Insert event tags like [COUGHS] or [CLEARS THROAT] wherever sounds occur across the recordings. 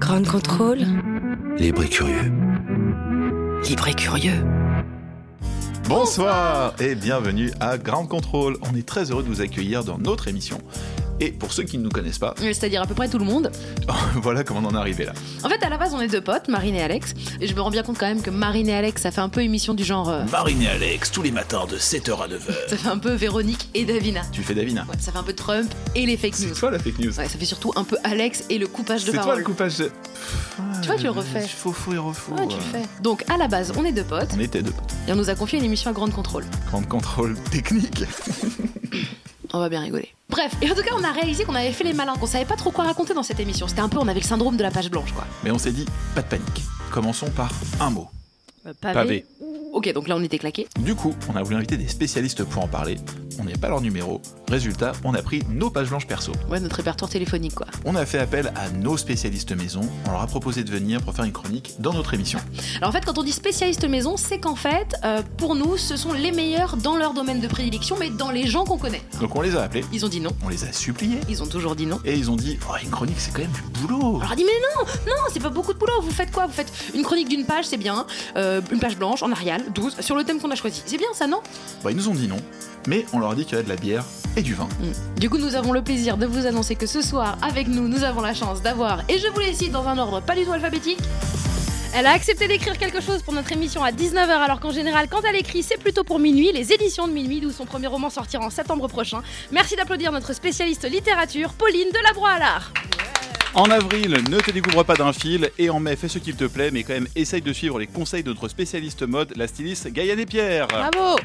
Grand contrôle. Libre et curieux. Libre et curieux. Bonsoir et bienvenue à Ground Control. On est très heureux de vous accueillir dans notre émission. Et pour ceux qui ne nous connaissent pas, C'est-à-dire à peu près tout le monde. [LAUGHS] voilà comment on en est arrivé là. En fait, à la base, on est deux potes, Marine et Alex. Et je me rends bien compte quand même que Marine et Alex, ça fait un peu émission du genre. euh, Marine et Alex, tous les matins de 7h à 9h. [LAUGHS] ça fait un peu Véronique et Davina. Tu fais Davina. Ouais, ça fait un peu Trump et les fake news. C'est toi la fake news. Ouais, ça fait surtout un peu Alex et le coupage de C'est toi parole. le coupage de... Tu vois, tu le refais. Faux, faux et refaux. Ouais, tu le fais. Donc, à la base, on est deux potes. On était deux potes. Et on nous a confié une émission à grande contrôle. Grand contrôle technique. On va bien rigoler. Bref, et en tout cas, on a réalisé qu'on avait fait les malins, qu'on savait pas trop quoi raconter dans cette émission. C'était un peu, on avait le syndrome de la page blanche, quoi. Mais on s'est dit, pas de panique. Commençons par un mot. Pavé. Ok, donc là, on était claqués. Du coup, on a voulu inviter des spécialistes pour en parler. On n'avait pas leur numéro. Résultat, on a pris nos pages blanches perso. Ouais, notre répertoire téléphonique, quoi. On a fait appel à nos spécialistes maison. On leur a proposé de venir pour faire une chronique dans notre émission. Alors en fait, quand on dit spécialiste maison, c'est qu'en fait, euh, pour nous, ce sont les meilleurs dans leur domaine de prédilection, mais dans les gens qu'on connaît. Donc on les a appelés, Ils ont dit non. on les a suppliés. Ils ont toujours dit non. Et ils ont dit, oh, une chronique c'est quand même du boulot. Alors on a dit mais non, non, c'est pas beaucoup de boulot. Vous faites quoi? Vous faites une chronique d'une page, c'est bien. Euh, une page blanche en Arial, 12, sur le thème qu'on a choisi. C'est bien ça, non? Bah, ils nous ont dit non, mais on leur a dit qu'il y avait de la bière et du vin. Mm. Du coup, nous avons le plaisir de vous annoncer que ce soir, avec nous, nous avons la chance d'avoir, et je vous les cite dans un ordre pas du tout alphabétique, Elle a accepté d'écrire quelque chose pour notre émission à 19h, alors qu'en général, quand elle écrit, c'est plutôt pour minuit, les éditions de minuit, d'où son premier roman sortira en septembre prochain. Merci d'applaudir notre spécialiste littérature, Pauline Delabroix à l'art. En avril, ne te découvre pas d'un fil, et en mai, fais ce qu'il te plaît, mais quand même essaye de suivre les conseils de notre spécialiste mode, la styliste Gaïane Pierre. Bravo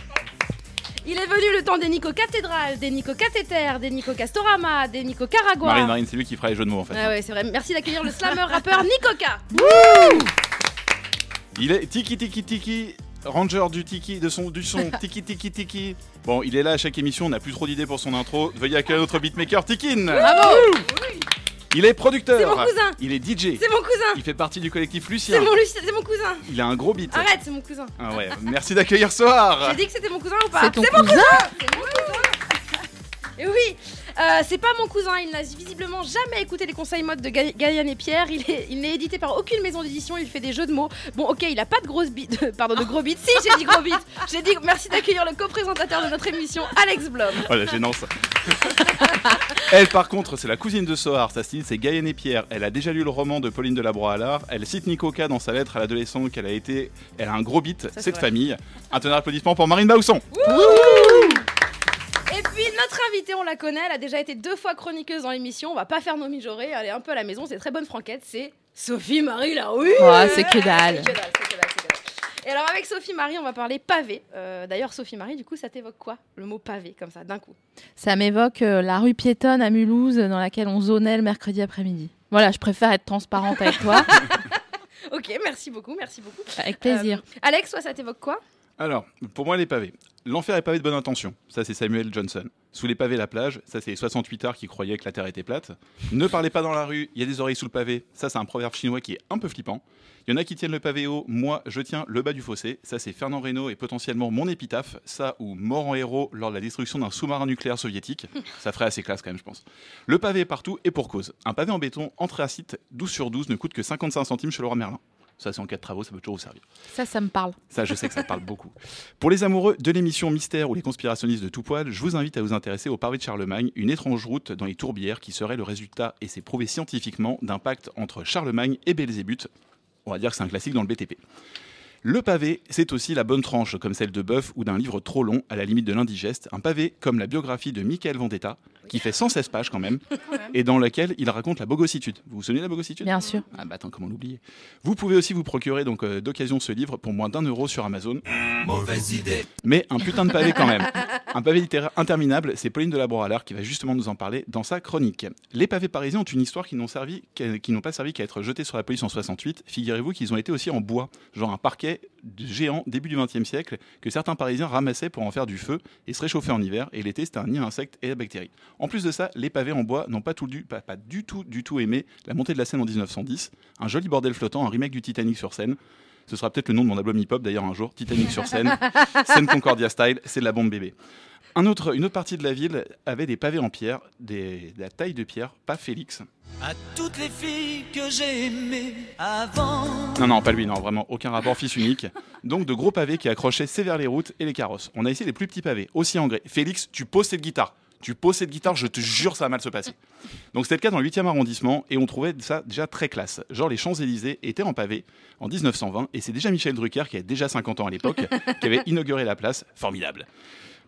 Il est venu le temps des Nico cathédrales, des Nico cathéters, des Nico castorama, des Nico caragua. Marine, Marine, c'est lui qui fera les jeux de mots en fait. Ah ouais, c'est vrai. Merci d'accueillir le slammer rappeur Nicoca. Il est tiki tiki tiki. Ranger du tiki, de son, du son, [LAUGHS] tiki tiki tiki. Bon, il est là à chaque émission, on n'a plus trop d'idées pour son intro. Veuillez accueillir notre beatmaker Tikin. Bravo Il est producteur. C'est mon cousin. Il est DJ. C'est mon cousin Il fait partie du collectif Lucien. C'est mon, c'est mon cousin Il a un gros beat. Arrête, c'est mon cousin. Ah ouais, merci d'accueillir Soir. J'ai dit que c'était mon cousin ou pas c'est mon cousin C'est mon cousin Et oui, euh, c'est pas mon cousin, il n'a visiblement jamais écouté les conseils mode de Ga- Gaïane et Pierre, il est- il n'est édité par aucune maison d'édition, il fait des jeux de mots. Bon ok, il a pas de grosses bites, pardon, de gros bites, si j'ai dit gros bites, j'ai dit merci d'accueillir le co-présentateur de notre émission, Alex Blom. Oh la gênance. [LAUGHS] elle par contre, c'est la cousine de Sohar, sa style c'est Gaëlle et Pierre. Elle a déjà lu le roman de Pauline Delabroix à l'art. Elle cite Nicoca dans sa lettre à l'adolescent qu'elle a été. Elle a un gros beat, c'est de famille. Un tonnerre d'applaudissements pour Marine Bausson. Notre invitée, on la connaît, elle a déjà été deux fois chroniqueuse dans l'émission, on va pas faire nos mijaurées, elle est un peu à la maison, c'est très bonne franquette, c'est Sophie Marie. C'est que dalle, c'est que dalle, c'est que dalle. Et alors avec Sophie Marie, on va parler pavé. Euh, D'ailleurs, Sophie Marie, du coup, ça t'évoque quoi Le mot pavé, comme ça, d'un coup? Ça m'évoque euh, la rue piétonne à Mulhouse dans laquelle on zonait le mercredi après-midi. Voilà, je préfère être transparente avec toi. [LAUGHS] Ok, merci beaucoup, merci beaucoup. avec plaisir. Euh, Alex, toi, ça t'évoque quoi? Alors, pour moi, les pavés. L'enfer est pavé de bonne intention. Ça, c'est Samuel Johnson. Sous les pavés, la plage. Ça, c'est les 68 arts qui croyaient que la Terre était plate. Ne parlez pas dans la rue, il y a des oreilles sous le pavé. Ça, c'est un proverbe chinois qui est un peu flippant. Il y en a qui tiennent le pavé haut. Moi, je tiens le bas du fossé. Ça, c'est Fernand Reynaud et potentiellement mon épitaphe. Ça, ou mort en héros lors de la destruction d'un sous-marin nucléaire soviétique. [LAUGHS] Ça ferait assez classe quand même, je pense. Le pavé est partout et pour cause. Un pavé en béton anthracite 12 sur 12 ne coûte que 55 centimes chez Leroy Merlin. Ça, c'est en cas de travaux, ça peut toujours vous servir. Ça, ça me parle. Ça, je sais que ça parle [LAUGHS] beaucoup. Pour les amoureux de l'émission Mystère ou les conspirationnistes de tout poil, je vous invite à vous intéresser au pavé de Charlemagne, une étrange route dans les tourbières qui serait le résultat, et c'est prouvé scientifiquement, d'un pacte entre Charlemagne et Belzébuth. On va dire que c'est un classique dans le BTP. Le pavé, c'est aussi la bonne tranche, comme celle de Bœuf ou d'un livre trop long, à la limite de l'indigeste. Un pavé comme la biographie de Michael Vendetta, qui fait 116 pages [LAUGHS] quand même, et dans laquelle il raconte la bogossitude. Vous vous souvenez de la bogossitude Bien sûr. ah bah attends, comment l'oublier? Vous pouvez aussi vous procurer donc euh, d'occasion ce livre pour moins d'un euro sur Amazon. Mauvaise idée. Mais un putain de pavé quand même. [LAUGHS] Un pavé littéraire interminable, c'est Pauline Delabroix à l'art qui va justement nous en parler dans sa chronique. Les pavés parisiens ont une histoire qui n'ont servi qui n'ont pas servi qu'à être jetés sur la police en 68. Figurez-vous qu'ils ont été aussi en bois, genre un parquet géant début du XXe siècle que certains Parisiens ramassaient pour en faire du feu et se réchauffer en hiver. Et l'été, c'était un nid à insectes et à bactéries. En plus de ça, les pavés en bois n'ont pas, tout du, pas, pas du tout, du tout aimé la montée de la Seine en 1910. Un joli bordel flottant, un remake du Titanic sur scène. Ce sera peut-être le nom de mon album hip-hop d'ailleurs un jour. Titanic sur scène, [LAUGHS] scène Concordia style, c'est de la bombe bébé. Un autre, une autre partie de la ville avait des pavés en pierre, des, de la taille de pierre, pas Félix. À toutes les filles que j'ai aimées avant. Non, non, pas lui, non, vraiment, aucun rapport, fils unique. Donc de gros pavés qui accrochaient sévère les routes et les carrosses. On a essayé les plus petits pavés, aussi en grès. Félix, tu poses cette guitare. Tu poses cette guitare, je te jure, ça va mal se passer. Donc c'était le cas dans le 8e arrondissement et on trouvait ça déjà très classe. Genre les Champs-Élysées étaient en pavé en 1920 et c'est déjà Michel Drucker, qui avait déjà 50 ans à l'époque, [LAUGHS] qui avait inauguré la place. Formidable.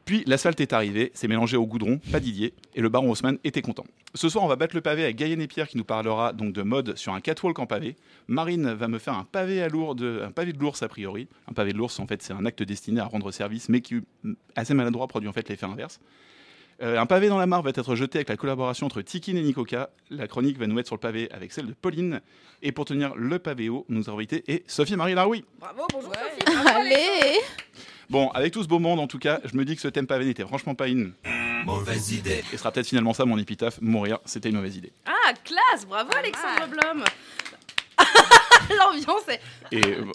Puis l'asphalte est arrivé, c'est mélangé au goudron, pas Didier, et le baron Haussmann était content. Ce soir, on va battre le pavé avec Gaëlle et Pierre qui nous parlera donc de mode sur un catwalk en pavé. Marine va me faire un pavé à lourde, un pavé de l'ours a priori. Un pavé de l'ours, en fait, c'est un acte destiné à rendre service, mais qui, assez maladroit, produit en fait l'effet inverse. Euh, un pavé dans la mare va être jeté avec la collaboration entre Tikin et Nikoka. La chronique va nous mettre sur le pavé avec celle de Pauline. Et pour tenir le pavé haut, nous avons invité et Sophie-Marie Laroui. Bravo, bonjour Sophie. bravo. Allez Bon, avec tout ce beau monde, en tout cas, je me dis que ce thème pavé n'était franchement pas une. Mauvaise idée. Et sera peut-être finalement ça mon épitaphe. Mourir, c'était une mauvaise idée. Ah, classe, bravo Alexandre Blom. [LAUGHS] L'ambiance est... Et euh, [LAUGHS]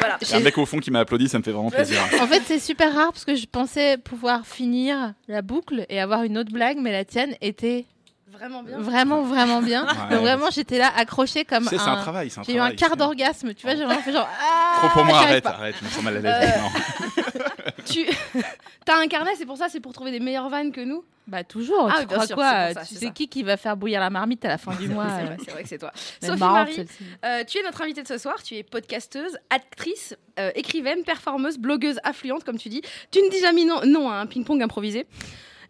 Voilà. il y a un mec au fond qui m'a applaudi, ça me fait vraiment plaisir. [LAUGHS] En fait, c'est super rare parce que je pensais pouvoir finir la boucle et avoir une autre blague, mais la tienne était Vraiment bien. vraiment, vraiment bien. Ouais. Donc vraiment, j'étais là accrochée comme C'est c'est un un. travail, c'est un J'ai eu un travail, quart d'orgasme, tu vois, j'ai vraiment fait genre. Ah, Trop pour moi, j'y arrive arrête, pas. arrête, je me sens mal à l'aise. Euh, Non. Tu [LAUGHS] as un carnet, c'est pour ça, c'est pour trouver des meilleures vannes que nous Bah toujours, Ah tu crois sûr, quoi c'est pour ça, Tu c'est sais ça. qui qui va faire bouillir la marmite à la fin [LAUGHS] du mois C'est vrai, que c'est toi. Sophie Marie, euh, tu es notre invitée de ce soir. Tu es podcasteuse, actrice, euh, écrivaine, performeuse, blogueuse affluente, comme tu dis. Tu ne dis jamais non, non à un ping-pong improvisé.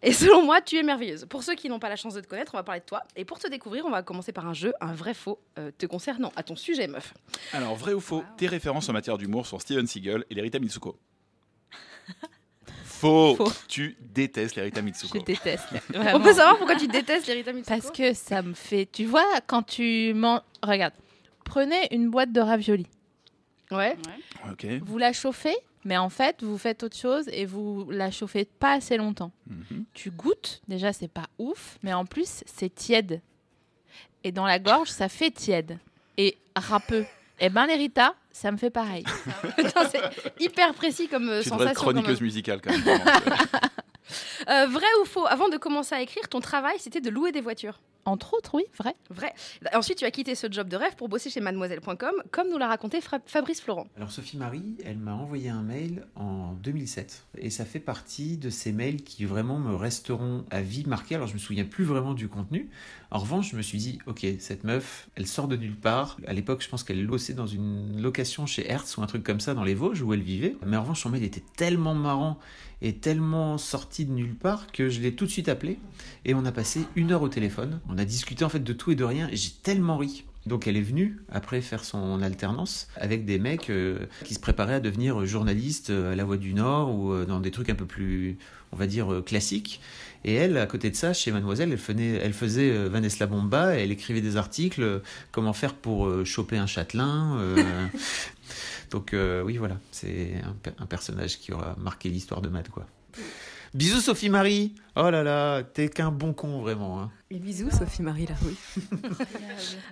Et selon moi, tu es merveilleuse. Pour ceux qui n'ont pas la chance de te connaître, on va parler de toi. Et pour te découvrir, on va commencer par un jeu, un vrai faux, euh, te concernant à ton sujet, meuf. Alors, vrai ou faux, tes références en matière d'humour sont Steven Seagal et l'Erita Mitsuko Faux. Faux. Tu détestes l'Erita Je Mitsuko. déteste. On peut savoir pourquoi tu détestes l'Erita Mitsuko? Parce que ça me fait. Tu vois, quand tu manges. Regarde, prenez une boîte de raviolis. Ouais. Ok. Vous la chauffez, mais en fait, vous faites autre chose et vous la chauffez pas assez longtemps. Mhm. Tu goûtes, déjà, c'est pas ouf, mais en plus, c'est tiède. Et dans la gorge, ça fait tiède. Et râpeux. Et ben, l'Erita, ça me fait pareil. [LAUGHS] C'est hyper précis comme euh, Tu sensation. quand chroniqueuse musicale quand même. [LAUGHS] Euh, vrai ou faux Avant de commencer à écrire, ton travail, c'était de louer des voitures. Entre autres, oui, vrai. Vrai. Ensuite, tu as quitté ce job de rêve pour bosser chez mademoiselle.com, comme nous l'a raconté Fra- Fabrice Florent. Alors Sophie Marie, elle m'a envoyé un mail en 2007 et ça fait partie de ces mails qui vraiment me resteront à vie marqués. Alors je me souviens plus vraiment du contenu. En revanche, je me suis dit OK, cette meuf, elle sort de nulle part. À l'époque, je pense qu'elle bossait dans une location chez Hertz ou un truc comme ça dans les Vosges où elle vivait. Mais en revanche, son mail était tellement marrant et tellement sorti de nulle part que je l'ai tout de suite appelé et on a passé une heure au téléphone. On a discuté en fait de tout et de rien et j'ai tellement ri. Donc elle est venue après faire son alternance avec des mecs euh, qui se préparaient à devenir journalistes euh, à La Voix du Nord ou euh, dans des trucs un peu plus, on va dire, classiques. Et elle, à côté de ça, chez Mademoiselle, elle, faisait- elle faisait Vanessa Bomba, elle écrivait des articles, comment faire pour choper un châtelain. euh. [LAUGHS] Donc euh, oui, voilà, c'est un, un personnage qui aura marqué l'histoire de Mad, quoi. Bisous Sophie Marie. Oh là là, t'es qu'un bon con vraiment. hein. Et bisous, Sophie-Marie Larouille. [LAUGHS]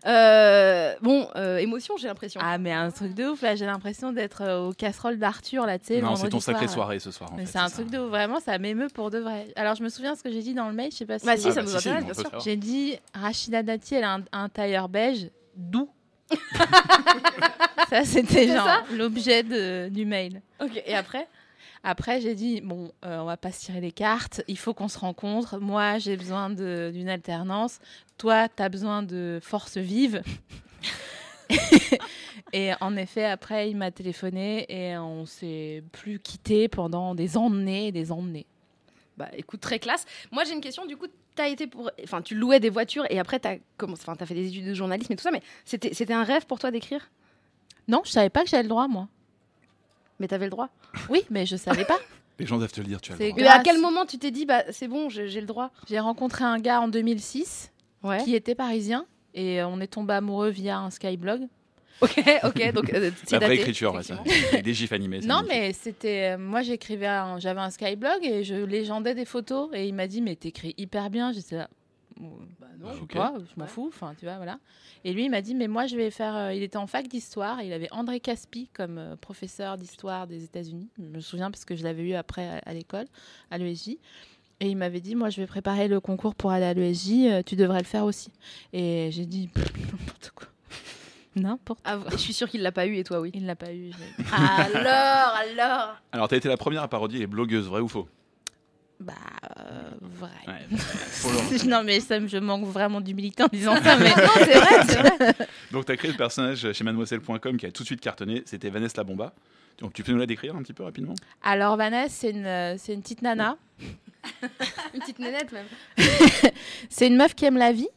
Euh, bon, euh, émotion, j'ai l'impression. Ah, mais un truc de ouf, là, j'ai l'impression d'être euh, aux casseroles d'Arthur, là, tu sais. non, c'est ton sacré soir. soirée ce soir. en Mais c'est un ça. truc de ouf, vraiment, ça m'émeut pour de vrai. Alors, je me souviens ce que j'ai dit dans le mail, je sais pas si. Bah si, Ah, ça bah, nous si, intéresse, bien sûr. J'ai dit Rachida Dati, elle a un, un tailleur beige doux. [LAUGHS] ça, c'était genre l'objet du mail. Ok, et après? Après, j'ai dit bon, euh, on va pas se tirer les cartes, il faut qu'on se rencontre. Moi, j'ai besoin d'une alternance. Toi, tu as besoin de force vive. [LAUGHS] et en effet, après, il m'a téléphoné et on s'est plus quitté pendant des années et des années. Bah écoute, très classe. Moi j'ai une question, du coup, t'as été pour... Enfin, tu louais des voitures et après t'as commencé... Enfin, t'as fait des études de journalisme et tout ça, mais c'était c'était un rêve pour toi d'écrire? Non, je savais pas que j'avais le droit, moi. Mais t'avais le droit Oui, mais je savais pas. [LAUGHS] Les gens doivent te le dire, tu as le droit. Mais à quel moment tu t'es dit, bah c'est bon, j'ai j'ai le droit? J'ai rencontré un gars en 2006 Ouais. qui était parisien et on est tombé amoureux via un Skyblog. [LAUGHS] Ok, ok, donc euh, c'est La vraie daté, écriture, ouais, ça. effectivement. Avec des gifs animés. c'est Non, magnifique. mais c'était. euh, Moi, j'écrivais. un- J'avais un Skyblog et je légendais des photos. Et il m'a dit, mais t'écris hyper bien. J'étais là. Bah non. Ok. pas, je m'en Ouais. fous, enfin tu vois, voilà. Et lui, il m'a dit, mais moi, je vais faire. euh, il était en fac d'histoire, il avait André Caspi comme euh, professeur d'histoire des États-Unis. Je me souviens parce que je l'avais eu après à, l'école, à l'ESJ. Et il m'avait dit, moi, je vais préparer le concours pour aller à l'ESJ, euh, tu devrais le faire aussi. Et j'ai dit, [LAUGHS] n'importe quoi. N'importe Ah, je suis sûre qu'il l'a pas eu et toi, oui. Il ne l'a pas [LAUGHS] eu. alors, alors. Alors, t'as été la première à parodier les blogueuses, vrai ou faux? Bah, euh, vrai. Ouais, [LAUGHS] non, mais ça, je manque vraiment d'humilité en disant ça, mais. [LAUGHS] Non, c'est vrai, c'est vrai. Donc, tu as créé le personnage chez mademoiselle.com qui a tout de suite cartonné. C'était Vanessa la Bomba. Donc, tu peux nous la décrire un petit peu rapidement? Alors, Vanessa, c'est une, euh, c'est une petite nana. [LAUGHS] Une petite nénette même. C'est une meuf qui aime la vie.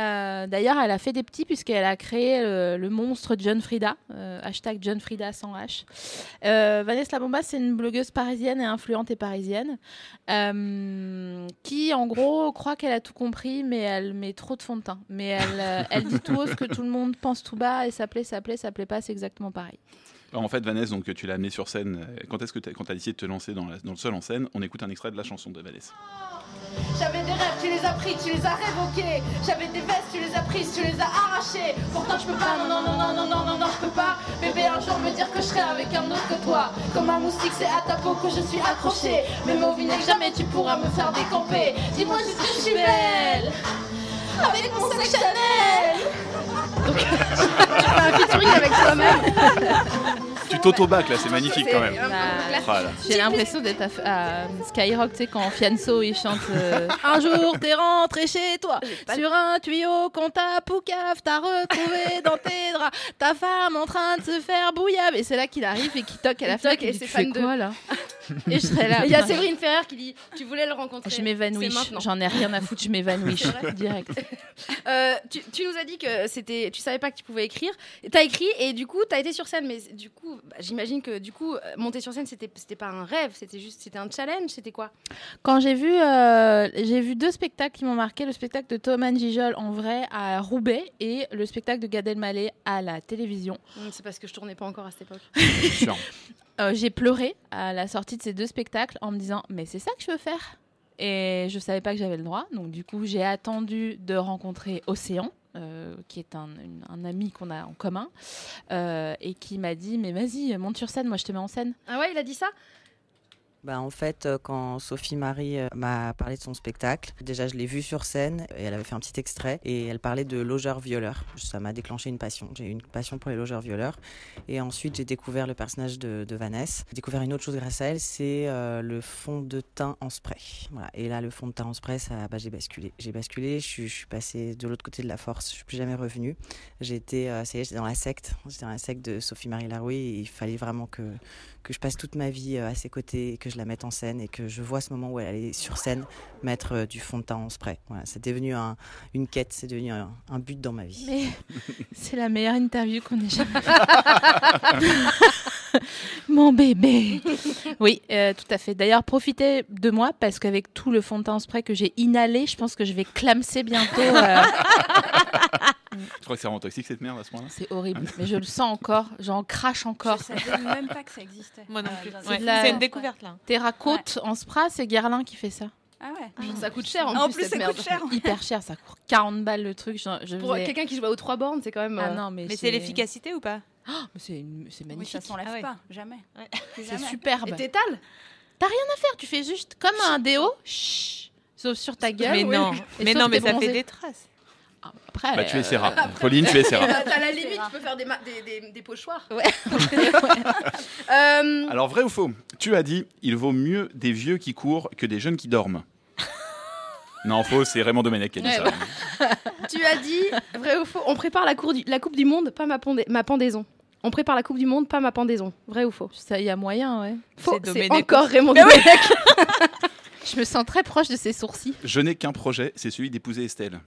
Euh, D'ailleurs, elle a fait des petits puisqu'elle a créé le, monstre John Frida, euh, hashtag John Frida sans H. Euh, Vanessa Labomba, c'est une blogueuse parisienne et influente et parisienne qui, en gros, croit qu'elle a tout compris, mais elle met trop de fond de teint. Mais elle, elle dit tout haut ce que tout le monde pense tout bas et ça plaît, ça plaît, ça plaît pas, c'est exactement pareil. En fait, Vanessa, donc, tu l'as amenée sur scène. Euh, quand est-ce que tu as, décidé de te lancer dans, le seul en scène On écoute un extrait de la chanson de Vanessa. Oh, j'avais des rêves, tu les as pris, tu les as révoqués. J'avais des vestes, tu les as prises, tu les as arrachées. Pourtant, je peux pas, non, non, non, non, non, non, non, non, je peux pas. Bébé, un jour me dire que je serai avec un autre que toi. Comme un moustique, c'est à ta peau que je suis accrochée. Mais mon vinaigre, jamais tu pourras me faire décamper. Dis-moi juste que je suis belle. Avec mon sac Chanel. [LAUGHS] Un featuring avec toi-même. Tu t'auto-bac là, c'est magnifique quand même. Bah. Voilà. J'ai l'impression d'être à, à Skyrock, tu sais, quand Fianso il chante euh, Un jour t'es rentré chez toi, sur un tuyau, quand ta poucave t'a retrouvé dans tes draps, ta femme en train de se faire bouillave. Et c'est là qu'il arrive et qu'il toque à la toque et c'est Tu fais fan de- quoi là? Et je serais là. Il y a Séverine Ferrer qui dit Tu voulais le rencontrer. Je m'évanouis, j'en ai rien à foutre, je m'évanouis [LAUGHS] direct. Euh, tu, tu nous as dit que c'était, tu savais pas que tu pouvais écrire. T'as écrit et du coup t'as été sur scène, mais du coup bah, j'imagine que du coup euh, monter sur scène c'était c'était pas un rêve, c'était juste c'était un challenge, c'était quoi? Quand j'ai vu, euh, j'ai vu deux spectacles qui m'ont marqué, le spectacle de Thomas Gijol en vrai à Roubaix et le spectacle de Gad Elmaleh à la télévision. C'est parce que je tournais pas encore à cette époque. [LAUGHS] Euh, j'ai pleuré à la sortie de ces deux spectacles en me disant mais c'est ça que je veux faire. Et je savais pas que j'avais le droit. Donc du coup j'ai attendu de rencontrer Océan euh, qui est un, un ami qu'on a en commun euh, et qui m'a dit mais vas-y monte sur scène moi je te mets en scène. Ah ouais, il a dit ça? Bah, en fait, euh, quand Sophie Marie euh, m'a parlé de son spectacle, déjà je l'ai vue sur scène et elle avait fait un petit extrait et elle parlait de logeurs-violeurs. Ça m'a déclenché une passion. J'ai eu une passion pour les logeurs-violeurs. Et ensuite, j'ai découvert le personnage de, Vanessa. J'ai découvert une autre chose grâce à elle, c'est euh, le fond de teint en spray. Et là, le fond de teint en spray, ça, bah, j'ai basculé. J'ai basculé, je suis, passée de l'autre côté de la force, je suis plus jamais revenue. J'étais, dans la secte. J'étais dans la secte de Sophie Marie Larouille et il fallait vraiment que que je passe toute ma vie à ses côtés, je la mette en scène et que je vois ce moment où elle est sur scène mettre euh, du fond de teint en spray. Voilà, c'est devenu un- une quête, c'est devenu un, un but dans ma vie. mais [LAUGHS] c'est la meilleure interview qu'on ait jamais [LAUGHS] mon bébé oui euh, tout à fait d'ailleurs profitez de moi parce qu'avec tout le fond de teint en spray que j'ai inhalé je pense que je vais clamser bientôt euh, [LAUGHS] Je crois que c'est vraiment toxique cette merde à ce moment-là. c'est horrible mais je le sens encore j'en crache encore Je savais même pas que ça existait. Moi non Euh, plus. Ouais, la- C'est une découverte là. Terracote en spray c'est Guerlain qui fait ça Ah ouais. Ça coûte cher en, En plus, plus, cette ça merde. coûte cher. hyper cher ça coûte 40 balles le truc je, je Pour faisais- quelqu'un qui joue aux trois bornes, c'est quand même. ah euh, non mais, Mais c'est l'efficacité ou pas? Oh, mais c'est une- c'est Oui, magnifique ça s'enlève Ah ouais. pas, jamais. C'est superbe Et t'étales? Faire tu fais juste comme un déo chut, sauf sur ta gueule Mais non, mais non, mais ça bronzé. fait des traces. Ah, après Bah, tu euh, essaieras. Pauline, tu essaieras. T'as t'as la limite, tu peux faire des, ma- des, des, des pochoirs. [LAUGHS] Euh, Alors, vrai ou faux? Tu as dit il vaut mieux des vieux qui courent que des jeunes qui dorment. [LAUGHS] Non, faux, c'est Raymond Domenech qui a dit Ouais, ça. tu as dit, vrai ou faux, on prépare la, cour du- la Coupe du Monde, pas ma, pondé- ma pendaison. On prépare la Coupe du Monde, pas ma pendaison. Vrai ou faux? Ça y a moyen ouais Faux, C'est encore. Raymond. Domenech. [LAUGHS] je me sens très proche de ses sourcils Je n'ai qu'un projet, c'est celui d'épouser Estelle.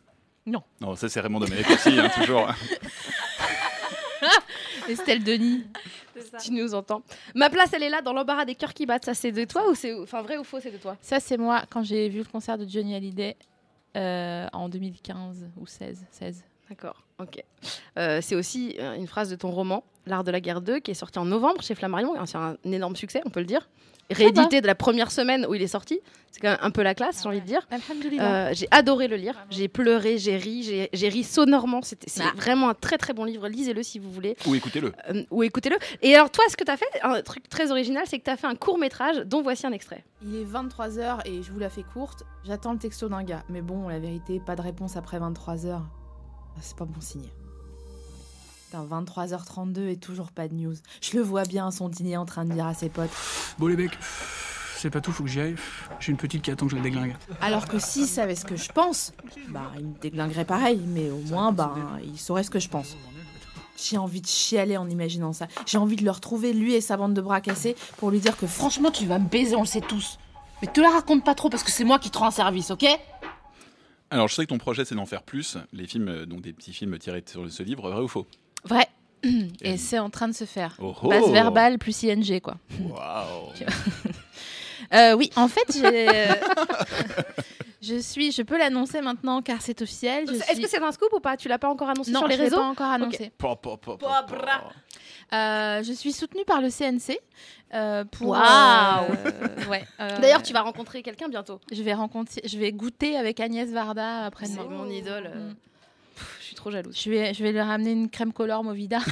Non. Non, ça c'est Raymond Domenech aussi, hein, toujours. [LAUGHS] Estelle Denis Tu nous entends. Ma place, elle est là, dans l'embarras des cœurs qui battent. Ça, c'est de toi ou c'est. Enfin, vrai ou faux, c'est de toi Ça, c'est moi quand j'ai vu le concert de Johnny Hallyday euh, en 2015 ou 16. 16. D'accord, ok. Euh, c'est aussi euh, une phrase de ton roman, L'Art de la guerre 2, qui est sorti en novembre chez Flammarion. C'est un énorme succès, on peut le dire. Réédité de la première semaine où il est sorti. C'est quand même un peu la classe, j'ai envie de dire. Alhamdoulilah. Euh, j'ai adoré le lire. J'ai pleuré, j'ai ri, j'ai- ri sonorement. C'était- C'est Ah. vraiment un très très bon livre. Lisez-le si vous voulez. Ou écoutez-le. Euh, ou écoutez-le. Et alors, toi, ce que tu as fait, un truc très original, c'est que tu as fait un court métrage dont voici un extrait. Il est 23h et je vous la fais courte. J'attends le texto d'un gars. Mais bon, la vérité, pas de réponse après 23h. C'est pas bon signe. Putain, 23h32 et toujours pas de news. Je le vois bien à son dîner en train de dire à ses potes. Bon les mecs, c'est pas tout, faut que j'y aille. J'ai une petite qui attend que je la déglingue. Alors que s'il savait ce que je pense, bah il me déglinguerait pareil, mais au moins bah il saurait ce que je pense. J'ai envie de chialer en imaginant ça. J'ai envie de le retrouver, lui et sa bande de bras cassés, pour lui dire que franchement tu vas me baiser, on le sait tous. Mais te la raconte pas trop parce que c'est moi qui te rends service, ok? Alors, je sais que ton projet, c'est d'en faire plus. Les films, euh, donc des petits films tirés sur ce livre, vrai ou faux? Vrai. Et c'est en train de se faire. Oh oh Base verbale plus ING quoi. Waouh [LAUGHS] Euh, oui, en fait, j'ai. euh, [LAUGHS] je suis. Je peux l'annoncer maintenant car c'est officiel. je Est-ce suis- que c'est un scoop ou pas? Tu l'as pas encore annoncé Non, sur les je l'ai réseaux pas encore annoncé. Pa, pa, pa, pa, Pas pa. Euh, je suis soutenue par le CNC euh, pour. Waouh. euh, ouais. euh, D'ailleurs, tu vas rencontrer quelqu'un bientôt. Je vais rencontrer. Je vais goûter avec Agnès Varda après C'est mon idole. Je suis trop jalouse. Je vais, je vais lui ramener une crème color Movida. [LAUGHS]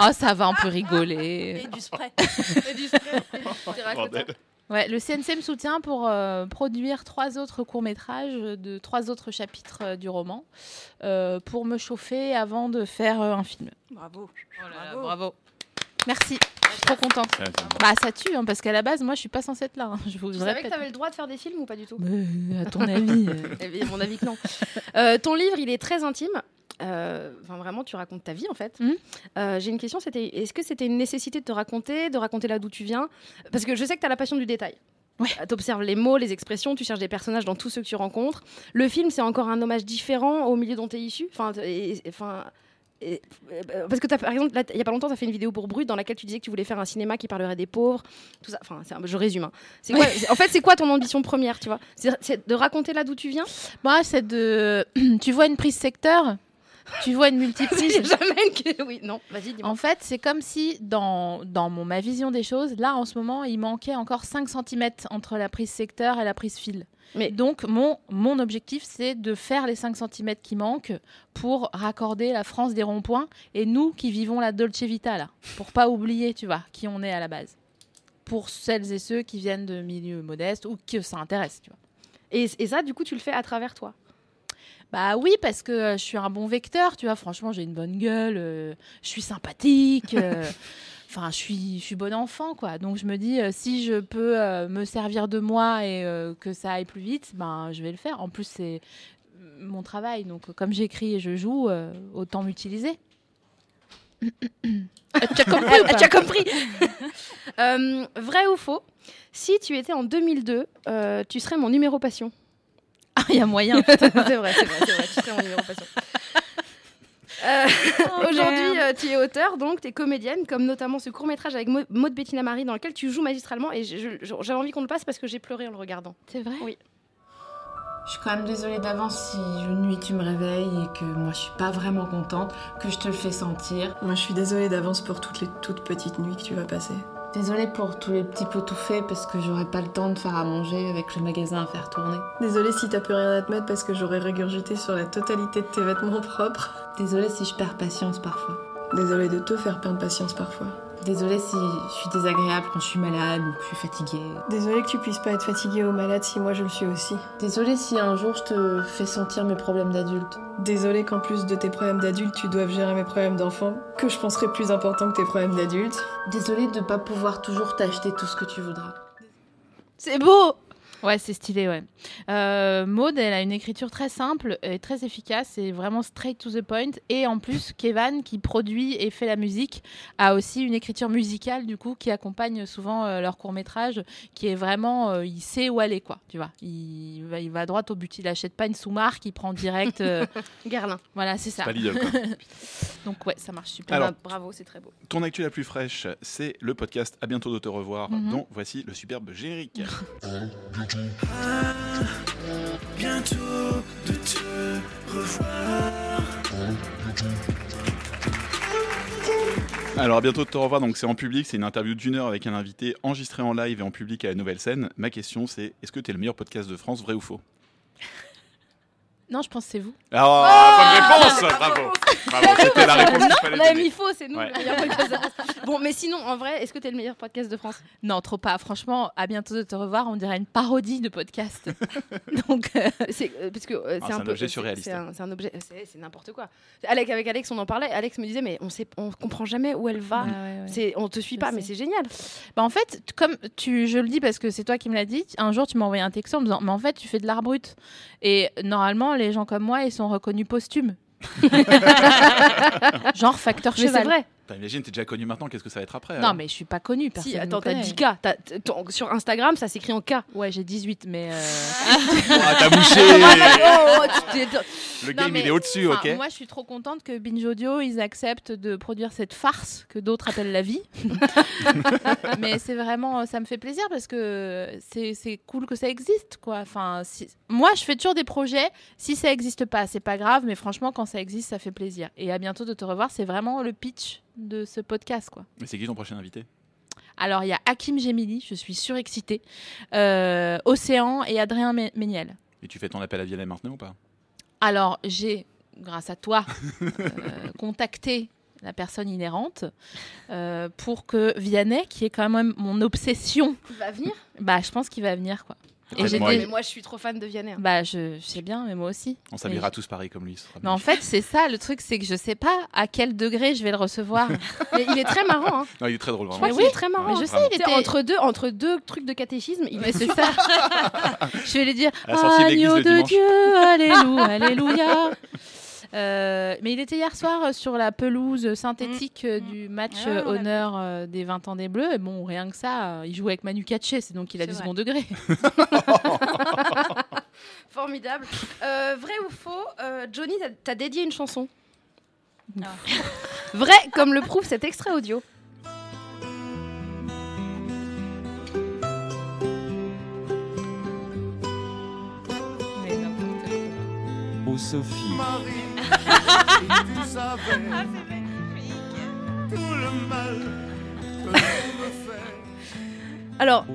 oh, ça va, on peut rigoler. Et du spray. [LAUGHS] Et du spray. Tu racontes Bordel. Ouais, le CNC me soutient pour euh, produire trois autres courts-métrages de trois autres chapitres euh, du roman euh, pour me chauffer avant de faire euh, un film. Bravo. Bravo. Bravo. Merci. Je suis trop contente. Bah, ça tue, hein, parce qu'à la base, moi, je suis pas censée être là. hein, Je vous Tu savais que répète. tu avais le droit de faire des films ou pas du tout? Mais, à ton avis. euh, [LAUGHS] Eh bien, mon avis que non. Euh, ton livre, il est très intime. Euh, Enfin, vraiment, tu racontes ta vie en fait. Euh, J'ai une question. C'était, est-ce que c'était une nécessité de te raconter, de raconter là d'où tu viens? Parce que je sais que tu as la passion du détail. Ouais. Tu observes les mots, les expressions, tu cherches des personnages dans tous ceux que tu rencontres. Le film, c'est encore un hommage différent au milieu dont tu es issu? Enfin, et- et- enfin. Et- euh, parce que t'as, par exemple, il y a pas longtemps, tu as fait une vidéo pour Brut dans laquelle tu disais que tu voulais faire un cinéma qui parlerait des pauvres, tout ça. Enfin, un- je résume. hein. Quoi- en fait, c'est quoi ton ambition première, tu vois? C'est, c'est de raconter là d'où tu viens? Moi, c'est de. [CLEARS THROAT] tu vois une prise secteur? [LAUGHS] Tu vois une multiprise C'est jamais Oui, non, vas-y, dis-moi. En fait, c'est comme si dans, dans mon, ma vision des choses, là en ce moment, il manquait encore 5 cm entre la prise secteur et la prise fil. Mais- Donc mon, mon objectif, c'est de faire les 5 cm qui manquent pour raccorder la France des ronds-points et nous qui vivons la Dolce Vita, là, pour pas oublier, tu vois, qui on est à la base. Pour celles et ceux qui viennent de milieux modestes ou que ça intéresse, tu vois. Et, et ça, du coup, tu le fais à travers toi. Bah oui, parce que euh, je suis un bon vecteur, tu vois. Franchement, j'ai une bonne gueule, euh, je suis sympathique. euh, [LAUGHS] Enfin, je suis, je suis bon enfant, quoi. Donc, je me dis, euh, si je peux me servir de moi et que ça aille plus vite, ben, je vais le faire. En plus, c'est mon travail. Donc, comme j'écris et je joue, autant m'utiliser. [COUGHS] tu as [COUGHS] compris, tu as compris. [LAUGHS] Vrai ou faux Si tu étais en 2002, euh, tu serais mon numéro passion? [LAUGHS] Il y a moyen. [LAUGHS] c'est vrai, c'est vrai, c'est vrai. Tu serais mon numéro passion. Euh, Aujourd'hui, euh, tu es auteur, donc tu es comédienne, comme notamment ce court métrage avec Mo- Maud Bettina Marie dans lequel tu joues magistralement. Et j'avais envie qu'on le passe parce que j'ai pleuré en le regardant. C'est vrai? Oui. Je suis quand même désolée d'avance si une nuit tu me réveilles et que moi je suis pas vraiment contente, que je te le fais sentir. Moi, je suis désolée d'avance pour toutes les toutes petites nuits que tu vas passer. Désolée pour tous les petits pots tout faits parce que j'aurai pas le temps de faire à manger avec le magasin à faire tourner. Désolée si t'as plus rien à te mettre parce que j'aurais régurgité sur la totalité de tes vêtements propres. Désolée si je perds patience parfois. Désolée de te faire perdre patience parfois. Désolée si je suis désagréable quand je suis malade ou que je suis fatiguée. Désolée que tu puisses pas être fatiguée ou malade si moi je le suis aussi. Désolée si un jour je te fais sentir mes problèmes d'adulte. Désolée qu'en plus de tes problèmes d'adulte, tu doives gérer mes problèmes d'enfant, que je penserais plus important que tes problèmes d'adulte. Désolée de pas pouvoir toujours t'acheter tout ce que tu voudras. C'est beau Ouais, c'est stylé, ouais. Euh, Maud, elle a une écriture très simple et très efficace, c'est vraiment straight to the point. Et en plus, Kevan, qui produit et fait la musique, a aussi une écriture musicale, du coup, qui accompagne souvent euh, leur court-métrage, qui est vraiment, euh, il sait où aller, quoi, tu vois. Il va, il va droit au but, il achète pas une sous-marque, il prend direct... euh, [LAUGHS] Garlin. Voilà, c'est ça. pas Lidl, quoi. [LAUGHS] Donc ouais, ça marche super. Alors, Bah, bravo, c'est très beau. Ton actu la plus fraîche, c'est le podcast À bientôt de te revoir, Mhm. dont voici le superbe générique. [LAUGHS] Ah, bientôt de te revoir. Alors à bientôt de te revoir, donc c'est en public, c'est une interview d'une heure avec un invité enregistré en live et en public à la nouvelle scène. Ma question c'est, est-ce que tu es le meilleur podcast de France, vrai ou faux? [LAUGHS] Non, je pense que c'est vous. Ah, bonne réponse Bravo [LAUGHS] Bravo, c'était la réponse qu'il fallait on avait donner. mis faux, c'est nous Ouais. le meilleur podcast de France. Bon, mais sinon, en vrai, est-ce que t'es le meilleur podcast de France? Non, trop pas. Franchement, à bientôt de te revoir. On dirait une parodie de podcast. [LAUGHS] Donc, euh, c'est euh, parce que euh, Ah, c'est c'est un, un objet surréaliste. C'est un, objet, c'est n'importe quoi. Alex, avec Alex, on en parlait. Alex me disait, mais on sait, on comprend jamais où elle va. Ah ouais, ouais. C'est, on te suit Je pas, mais c'est génial. Bah, en fait, comme tu, je le dis parce que c'est toi qui me l'as dit, un jour tu m'as envoyé un texto en me disant Mais en fait, tu fais de l'art brut. Et normalement, les gens comme moi, ils sont reconnus posthumes. [LAUGHS] Genre facteur Mais c'est cheval. vrai. Imagine, t'es déjà connu maintenant, qu'est-ce que ça va être après Non, mais je suis pas connue. Personne Si, attends, t'as connaît. 10K. T'as- t- ton- sur Instagram, ça s'écrit en K. Ouais, j'ai 18, mais. euh, Ah, [LAUGHS] t'as [LAUGHS] bouché Oh, t'es- Le game, il est au-dessus, ok Moi, je suis trop contente que Binge Audio, ils acceptent de produire cette farce que d'autres appellent la vie. [LAUGHS] mais c'est vraiment, ça me fait plaisir parce que c'est c'est cool que ça existe, quoi. Enfin, si- moi, je fais toujours des projets. Si ça existe pas, c'est pas grave, mais franchement, quand ça existe, ça fait plaisir. Et à bientôt de te revoir. C'est vraiment le pitch de ce podcast, quoi. Mais c'est qui ton prochain invité? Alors, il y a Hakim Gemili, je suis surexcitée, euh, Océan et Adrien Mé- Méniel. Et tu fais ton appel à Vianney maintenant ou pas? Alors, j'ai, grâce à toi, [LAUGHS] euh, contacté la personne inhérente euh, pour que Vianney, qui est quand même mon obsession, Il va venir? bah, je pense qu'il va venir, quoi. Et j'ai moi, des- je suis trop fan de Vianney. hein. Bah, je, je sais bien, mais moi aussi. On s'habillera tous pareil comme lui. ce sera Mais en fait, c'est ça, le truc, c'est que je sais pas à quel degré je vais le recevoir. [LAUGHS] Mais il est très marrant. Hein. Non, il est très drôle, Je vraiment. crois qu'il est très marrant. Mais je sais, il était... entre deux, entre deux trucs de catéchisme, il Mais c'est ça. [LAUGHS] je vais lui dire de Agneau de dimanche. Dieu, alléluia, alléluia. Euh, mais il était hier soir euh, sur la pelouse synthétique euh, du match Ah, honneur des 20 ans des Bleus. Et bon, rien que ça, il joue avec Manu Katché, c'est donc il a du vrai. second degré. [LAUGHS] [LAUGHS] Formidable. Euh, vrai ou faux euh, Johnny, t'as- dédié une chanson? vrai, comme le prouve cet extrait audio. Mais n'importe Sophie. tu savais tout le mal que l'on me fait. Alors.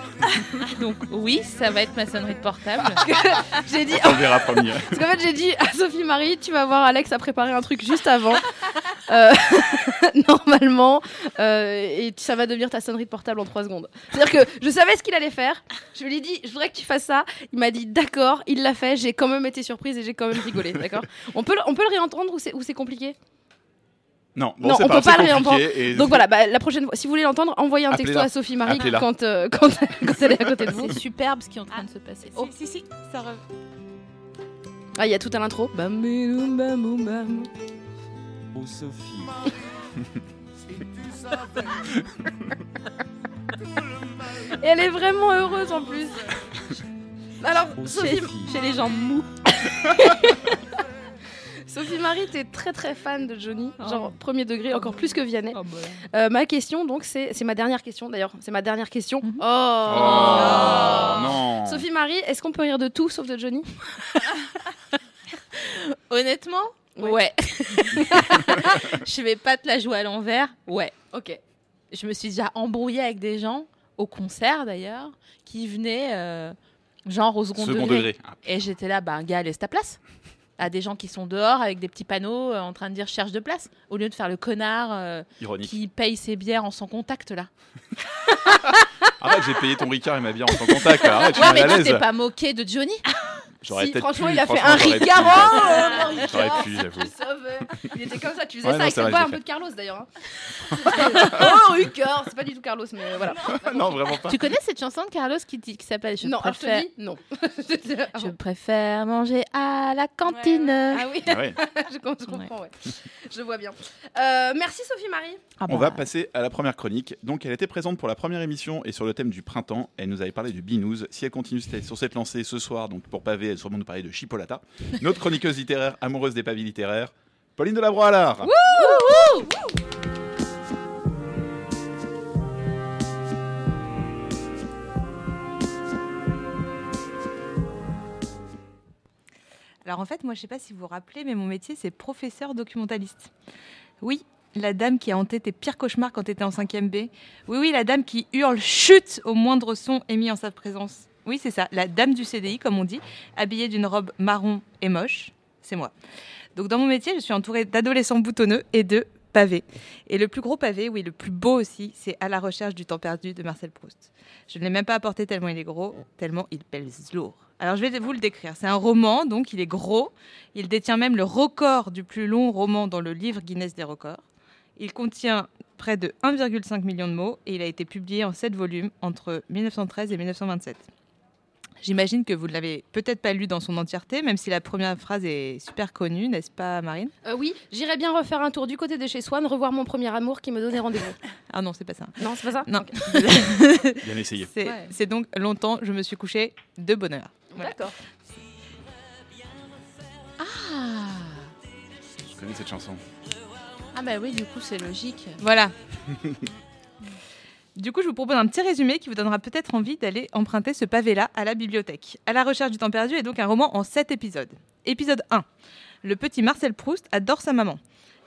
[LAUGHS] Donc oui, ça va être ma sonnerie de portable. [LAUGHS] j'ai dit. On verra premier. Parce qu'en fait, j'ai dit à Sophie Marie, tu vas voir Alex a préparé un truc juste avant. [LAUGHS] Euh, normalement, euh, et ça va devenir ta sonnerie de portable en 3 secondes. C'est-à-dire que je savais ce qu'il allait faire. Je lui ai dit, je voudrais que tu fasses ça. Il m'a dit, d'accord, il l'a fait. J'ai quand même été surprise et j'ai quand même rigolé. D'accord? On peut, le- on peut le réentendre ou c'est, ou c'est compliqué? Non, bon, Non, c'est on pas peut pas le réentendre. Et... Donc voilà, bah, la prochaine fois, si vous voulez l'entendre, envoyez un texto à Sophie Marie quand, euh, [LAUGHS] quand, quand elle est à côté de vous. C'est superbe ce qui est en train de se passer. Oh, Si, si, si, ça re- Ah, il y a tout à l'intro. Bam, boum, bam, boum, bam. Oh Sophie. [LAUGHS] Et elle est vraiment heureuse en plus. [LAUGHS] Alors, Oh, Sophie, Sophie. J'ai les jambes mous. Sophie Marie, t'es très très fan de Johnny, Oh. genre premier degré, encore plus que Vianney. Oh, bah. Euh, ma question, donc, c'est c'est ma dernière question d'ailleurs. C'est ma dernière question. Mhm. Oh, Oh, non. Sophie Marie, est-ce qu'on peut rire de tout sauf de Johnny? [LAUGHS] Honnêtement, ouais. [LAUGHS] je vais pas te la jouer à l'envers. Ouais. Ok. Je me suis déjà embrouillée avec des gens, au concert d'ailleurs, qui venaient euh, genre au second, Second degré. degré. Ah, Et j'étais là, bah, gars, laisse ta place. À des gens qui sont dehors avec des petits panneaux euh, en train de dire cherche de place, au lieu de faire le connard euh, qui paye ses bières en sans contact là. Arrête, j'ai payé ton Ricard et ma bière en sans contact. Arrête, je Ouais, mais tu t'es pas moqué de Johnny? J'aurais Si, franchement, pu, il a fait un Ricard. Oh, J'aurais pu, j'avoue. Tu savais. Il était comme ça, tu faisais Ouais, ça non, avec voix je un peu de Carlos d'ailleurs. hein. [LAUGHS] oh, Ricard C'est pas du tout Carlos, mais voilà. [LAUGHS] Non, vraiment pas. Tu connais cette chanson de Carlos qui, dit- qui s'appelle Je non, préfère te dis non. [LAUGHS] Je préfère manger à la cantine. Ah oui, Ah ouais. je, com- je comprends, ouais. Je vois bien. Euh, merci Sophie Marie. Ah On bah, va passer à la première chronique. Donc, elle était présente pour la première émission et sur le thème du printemps. Elle nous avait parlé du binous. Si elle continue sur cette lancée ce soir, donc pour pavé, elle sûrement nous parler de Chipolata. Notre chroniqueuse littéraire, amoureuse des pavis littéraires, Pauline delabroix l'art. Alors en fait, moi je ne sais pas si vous vous rappelez, mais mon métier c'est professeur documentaliste. Oui, la dame qui a hanté tes pires cauchemars quand tu étais en 5e B. Oui, oui, la dame qui hurle chute au moindre son émis en sa présence. Oui, c'est ça, la dame du CDI, comme on dit, habillée d'une robe marron et moche. C'est moi. Donc dans mon métier, je suis entourée d'adolescents boutonneux et de pavés. Et le plus gros pavé, oui, le plus beau aussi, c'est À la recherche du temps perdu de Marcel Proust. Je ne l'ai même pas apporté tellement il est gros, tellement il pèse lourd. Alors je vais vous le décrire. C'est un roman, donc il est gros. Il détient même le record du plus long roman dans le livre Guinness des records. Il contient près de 1,5 million de mots et il a été publié en 7 volumes entre 1913 et 1927. J'imagine que vous ne l'avez peut-être pas lu dans son entièreté, même si la première phrase est super connue, n'est-ce pas, Marine? Euh, oui, j'irais bien refaire un tour du côté de chez Swan, revoir mon premier amour qui me donnait rendez-vous. [LAUGHS] Ah non, c'est pas ça. Non, c'est pas ça? Non. [LAUGHS] Bien essayé. C'est donc longtemps, je me suis couchée de bonheur. Voilà. D'accord. Ah Je connais cette chanson. Ah bah oui, du coup, c'est logique. Voilà. [LAUGHS] Du coup, je vous propose un petit résumé qui vous donnera peut-être envie d'aller emprunter ce pavé-là à la bibliothèque. À la recherche du temps perdu est donc un roman en 7 épisodes. Épisode 1. Le petit Marcel Proust adore sa maman.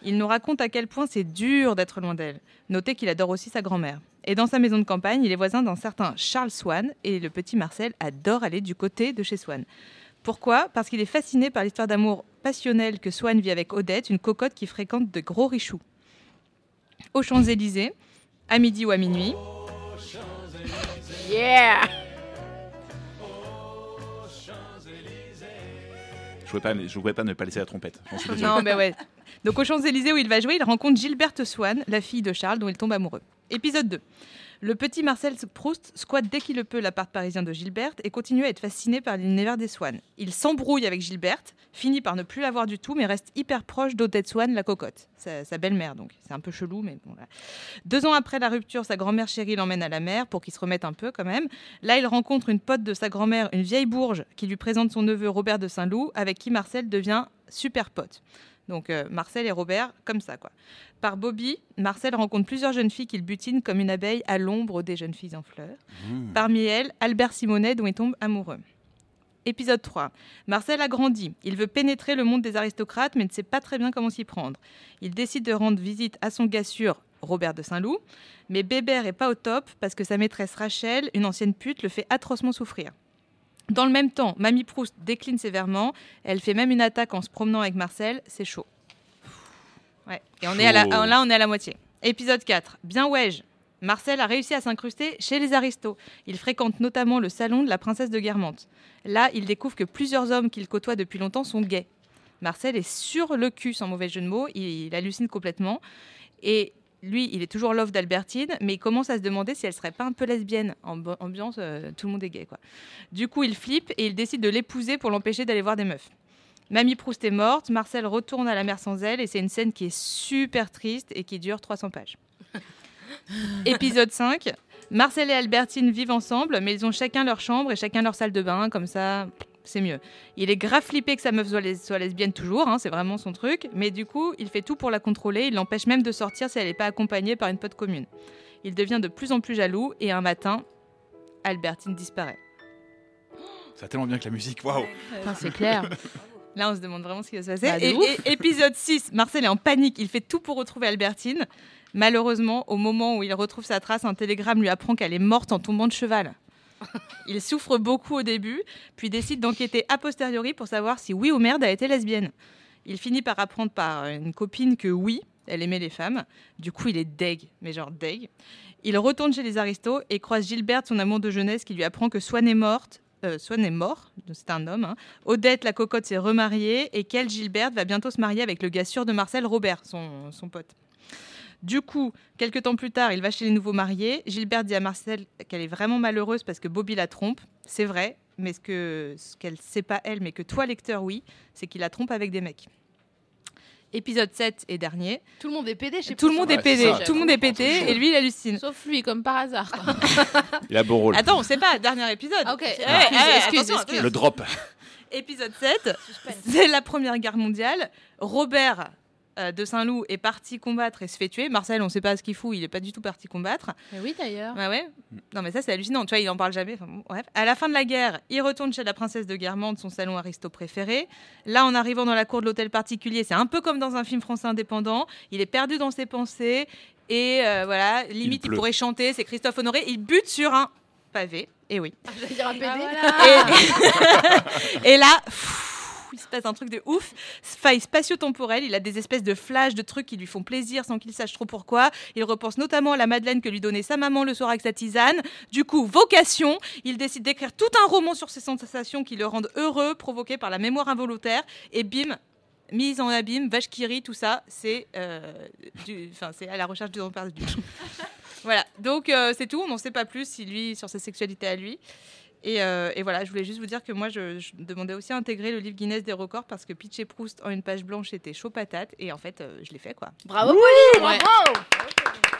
Il nous raconte à quel point c'est dur d'être loin d'elle. Notez qu'il adore aussi sa grand-mère. Et dans sa maison de campagne, il est voisin d'un certain Charles Swann et le petit Marcel adore aller du côté de chez Swann. Pourquoi? Parce qu'il est fasciné par l'histoire d'amour passionnelle que Swann vit avec Odette, une cocotte qui fréquente de gros richoux. Aux Champs-Élysées, à midi ou à minuit, Yeah Je ne pouvais, pas- je pouvais pas ne pas laisser la trompette. Non, mais ouais. Donc aux Champs-Élysées où il va jouer, il rencontre Gilberte Swann, la fille de Charles, dont il tombe amoureux. Épisode 2. Le petit Marcel Proust squatte dès qu'il le peut l'appart parisien de Gilberte et continue à être fasciné par l'univers des Swann. Il s'embrouille avec Gilberte, finit par ne plus la voir du tout, mais reste hyper proche d'Odette Swann, la cocotte, sa, sa belle-mère donc. C'est un peu chelou, mais bon. Deux ans après la rupture, sa grand-mère chérie l'emmène à la mer pour qu'il se remette un peu quand même. Là, il rencontre une pote de sa grand-mère, une vieille bourge, qui lui présente son neveu Robert de Saint-Loup, avec qui Marcel devient super pote. Donc euh, Marcel et Robert, comme ça quoi. Par Bobby, Marcel rencontre plusieurs jeunes filles qu'il butine comme une abeille à l'ombre des jeunes filles en fleurs. Mmh. Parmi elles, Albert Simonet dont il tombe amoureux. Épisode 3. Marcel a grandi. Il veut pénétrer le monde des aristocrates mais ne sait pas très bien comment s'y prendre. Il décide de rendre visite à son gars sûr, Robert de Saint-Loup. Mais Bébert est pas au top parce que sa maîtresse Rachel, une ancienne pute, le fait atrocement souffrir. Dans le même temps, Mamie Proust décline sévèrement. Elle fait même une attaque en se promenant avec Marcel. C'est chaud. Ouais. Et on est à la, là, on est à la moitié. Épisode 4. Bien ouais. Marcel a réussi à s'incruster chez les aristos. Il fréquente notamment le salon de la princesse de Guermantes. Là, il découvre que plusieurs hommes qu'il côtoie depuis longtemps sont gays. Marcel est sur le cul, sans mauvais jeu de mots. Il, il hallucine complètement. Et lui, il est toujours love d'Albertine, mais il commence à se demander si elle serait pas un peu lesbienne. En ambiance, euh, tout le monde est gay, quoi. Du coup, il flippe et il décide de l'épouser pour l'empêcher d'aller voir des meufs. Mamie Proust est morte, Marcel retourne à la mer sans elle, et c'est une scène qui est super triste et qui dure 300 pages. [LAUGHS] Épisode 5. Marcel et Albertine vivent ensemble, mais ils ont chacun leur chambre et chacun leur salle de bain, comme ça, c'est mieux. Il est grave flippé que sa meuf soit, les- soit lesbienne toujours, hein, c'est vraiment son truc, mais du coup, il fait tout pour la contrôler, il l'empêche même de sortir si elle n'est pas accompagnée par une pote commune. Il devient de plus en plus jaloux, et un matin, Albertine disparaît. Ça va tellement bien que la musique, waouh c'est clair. [LAUGHS] Là, on se demande vraiment ce qui va se passer. Bah, et, et- épisode 6, Marcel est en panique. Il fait tout pour retrouver Albertine. Malheureusement, au moment où il retrouve sa trace, un télégramme lui apprend qu'elle est morte en tombant de cheval. [LAUGHS] Il souffre beaucoup au début, puis décide d'enquêter a posteriori pour savoir si oui ou merde a été lesbienne. Il finit par apprendre par une copine que oui, elle aimait les femmes. Du coup, il est deg, mais genre deg. Il retourne chez les aristos et croise Gilberte, son amour de jeunesse, qui lui apprend que Swan est morte. euh, Swan est mort, c'est un homme. hein. Odette, la cocotte, s'est remariée et qu'elle, Gilberte, va bientôt se marier avec le gars sûr de Marcel, Robert, son, son pote. Du coup, quelques temps plus tard, il va chez les nouveaux mariés. Gilberte dit à Marcel qu'elle est vraiment malheureuse parce que Bobby la trompe. C'est vrai, mais ce que ce qu'elle sait pas elle, mais que toi lecteur oui, c'est qu'il la trompe avec des mecs. Épisode 7 et dernier. Tout le monde est pédé chez Tout le monde est Ouais, pédé, tout le monde est pété et lui il hallucine. Sauf lui, comme par hasard. quoi. [LAUGHS] Il a beau rôle. Attends, on sait pas, dernier épisode. Ah, ok. Eh, Excuse, eh, excuse, attention, excuse. Le drop. Épisode 7, c'est la Première Guerre mondiale. Robert euh, de Saint-Loup est parti combattre et se fait tuer. Marcel, on sait pas ce qu'il fout, il est pas du tout parti combattre. Mais oui, d'ailleurs. Bah ouais. Non, mais ça, c'est hallucinant. Tu vois, il en parle jamais. Enfin, bon, bref. À la fin de la guerre, il retourne chez la princesse de Guermantes, son salon aristo préféré. Là, en arrivant dans la cour de l'hôtel particulier, c'est un peu comme dans un film français indépendant. Il est perdu dans ses pensées. Et euh, voilà, limite, il, pourrait chanter. C'est Christophe Honoré. Il bute sur un pavé. Et oui. J'allais dire un PD. Et, [LAUGHS] et là, pff, il se passe un truc de ouf. Faille spatio-temporelle. Il a des espèces de flashs de trucs qui lui font plaisir sans qu'il sache trop pourquoi. Il repense notamment à la Madeleine que lui donnait sa maman le soir avec sa tisane. Du coup, vocation. Il décide d'écrire tout un roman sur ces sensations qui le rendent heureux, provoquées par la mémoire involontaire. Et bim, mise en abîme, vache qui rit, tout ça, c'est euh, c'est à la recherche du perdu. [LAUGHS] voilà, donc euh, c'est tout. On n'en sait pas plus si lui sur sa sexualité à lui. Et, euh, et voilà, je voulais juste vous dire que moi, je, je demandais aussi à intégrer le livre Guinness des records parce que Pitch et Proust en une page blanche était chaud patate. Et en fait, euh, je l'ai fait quoi. Bravo, Pauline Ouais. Bravo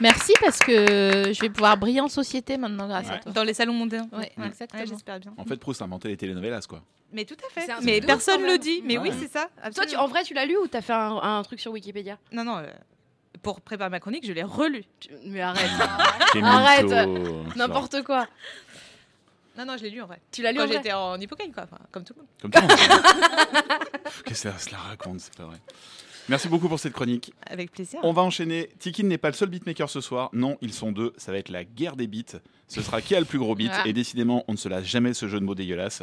Merci parce que je vais pouvoir briller en société maintenant grâce à toi. Dans les salons mondains. Ouais, Ouais, exactement. ouais, J'espère bien. En fait, Proust a inventé les telenovelas, quoi. Mais tout à fait. Mais personne le dit. Mais oui, c'est ça. Toi, tu, absolument. en vrai, tu l'as lu ou t'as fait un, un truc sur Wikipédia? Non, non. euh, pour préparer ma chronique, je l'ai relu. Mais arrête [LAUGHS] Arrête. N'importe quoi Non, non, je l'ai lu en vrai. Tu l'as lu Quand j'étais en hippocane, quoi. Enfin, comme tout le monde. Comme tout le monde. [LAUGHS] Qu'est-ce que ça se la raconte, c'est pas vrai. Merci beaucoup pour cette chronique. Avec plaisir. On va enchaîner. Tikin n'est pas le seul beatmaker ce soir. Non, ils sont deux. Ça va être la guerre des beats. Ce sera qui a le plus gros beat. Ah. Et décidément, on ne se lasse jamais ce jeu de mots dégueulasse.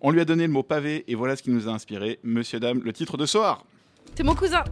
On lui a donné le mot pavé et voilà ce qui nous a inspiré. Monsieur, dame, le titre de soir. T'es mon cousin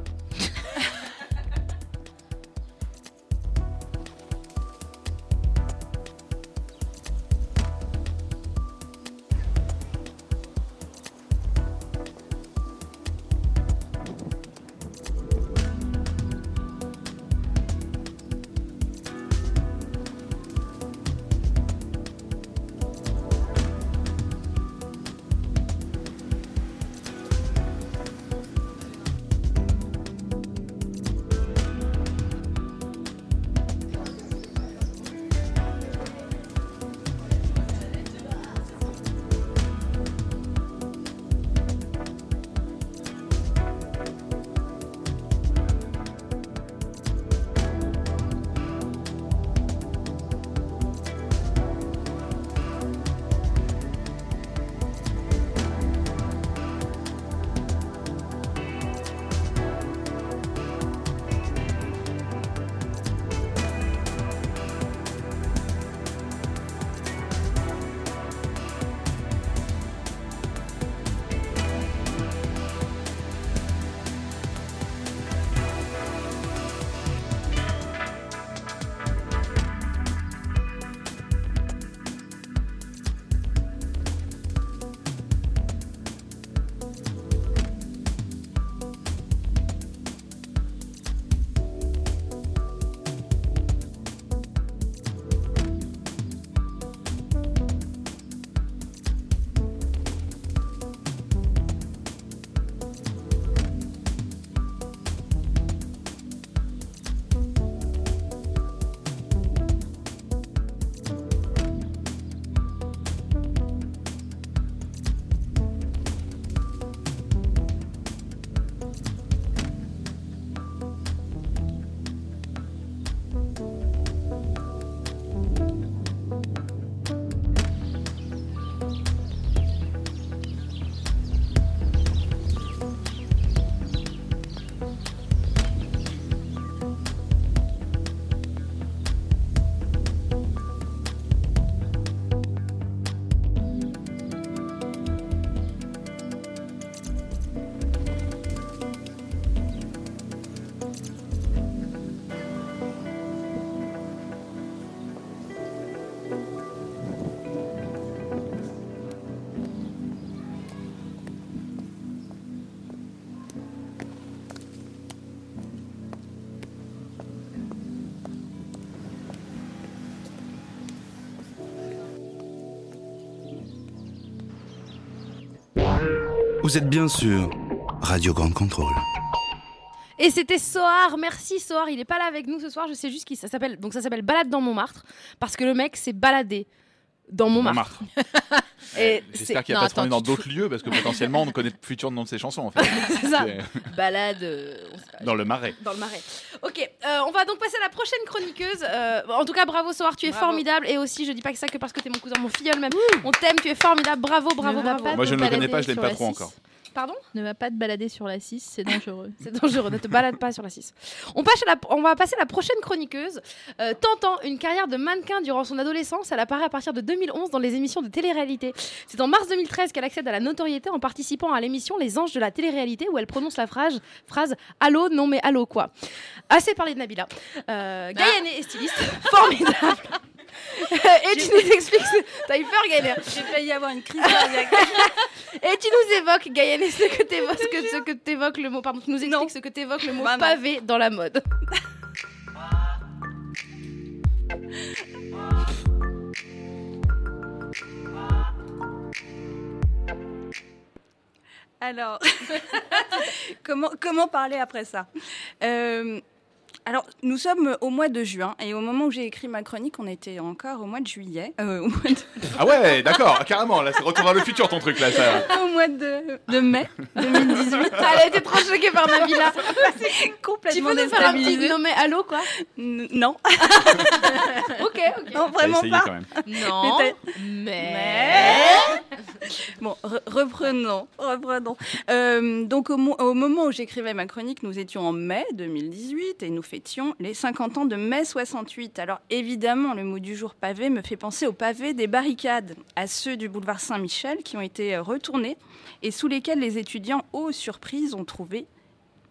Vous êtes bien sûr Radio Grande Contrôle. Et c'était Soar, merci Soar, il est pas là avec nous ce soir, je sais juste qu'il ça s'appelle donc ça s'appelle Balade dans Montmartre parce que le mec s'est baladé dans Montmartre. [LAUGHS] Et c'est- J'espère qu'il va non, pas attends, dans tu te d'autres lieux parce que potentiellement on connaît le futur nom de ses chansons en fait. [LAUGHS] C'est ça. Balade, euh, on sait pas. Dans le marais. Dans le marais. Ok, euh, on va donc passer à la prochaine chroniqueuse. Euh, en tout cas, bravo Soir, tu es Bravo. formidable. Et aussi, je dis pas que ça que parce que t'es mon cousin, mon filleul même. On t'aime, tu es formidable. Bravo, bravo, Ne bravo. Moi, je ne le connais pas, je l'aime sur pas trop 6. encore. Pardon Ne va pas te balader sur la 6, c'est dangereux. [LAUGHS] C'est dangereux, ne te balade pas sur la 6. On, passe à la- on va passer à la prochaine chroniqueuse. Euh, tentant une carrière de mannequin durant son adolescence, elle apparaît à partir de 2011 dans les émissions de télé-réalité. C'est en mars 2013 qu'elle accède à la notoriété en participant à l'émission Les Anges de la télé-réalité où elle prononce la phrase, phrase Allô, non mais allô quoi. Assez parlé de Nabila. Euh, Gaïane est styliste, [LAUGHS] formidable. [LAUGHS] Et tu nous expliques. T'as eu peur, Gaëlle J'ai failli avoir une crise cardiaque. [LAUGHS] Et tu nous évoques, Gaëlle, ce que t'évoques, ce que, ce t'évoques le mot. Pardon, tu nous expliques ce que t'évoques le mot Bah pavé dans la mode. Alors, [LAUGHS] comment, comment parler après ça? Euh, Alors, nous sommes au mois de juin et au moment où j'ai écrit ma chronique, on était encore au mois de juillet. euh, au, mois de, [LAUGHS] Ah ouais, d'accord, carrément. Là, c'est retour vers le futur ton truc là. Ça. au mois de, de mai 2018. Elle a été trop choquée par Nabila. C'est complètement Tu peux nous faire un petit mais allô quoi N- Non. [LAUGHS] Ok, ok. Non, vraiment essayé pas. quand même. Non, Mais mais... Bon, re- reprenons, reprenons. Euh, donc au, mo- au moment où j'écrivais ma chronique, nous étions en mai 2018 et nous fêtions les 50 ans de mai 68. Alors évidemment, le mot du jour pavé me fait penser aux pavés des barricades, à ceux du boulevard Saint-Michel qui ont été euh, retournés et sous lesquels les étudiants, aux surprises, ont trouvé,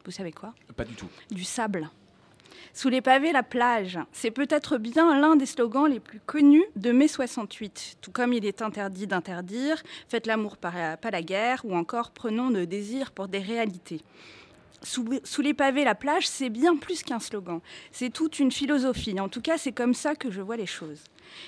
vous savez quoi? Pas du tout. du sable. Sous les pavés, la plage. C'est peut-être bien l'un des slogans les plus connus de mai 68. Tout comme il est interdit d'interdire, faites l'amour pas la guerre, ou encore prenons le désir pour des réalités. Sous, sous les pavés, la plage, c'est bien plus qu'un slogan. C'est toute une philosophie. En tout cas, c'est comme ça que je vois les choses.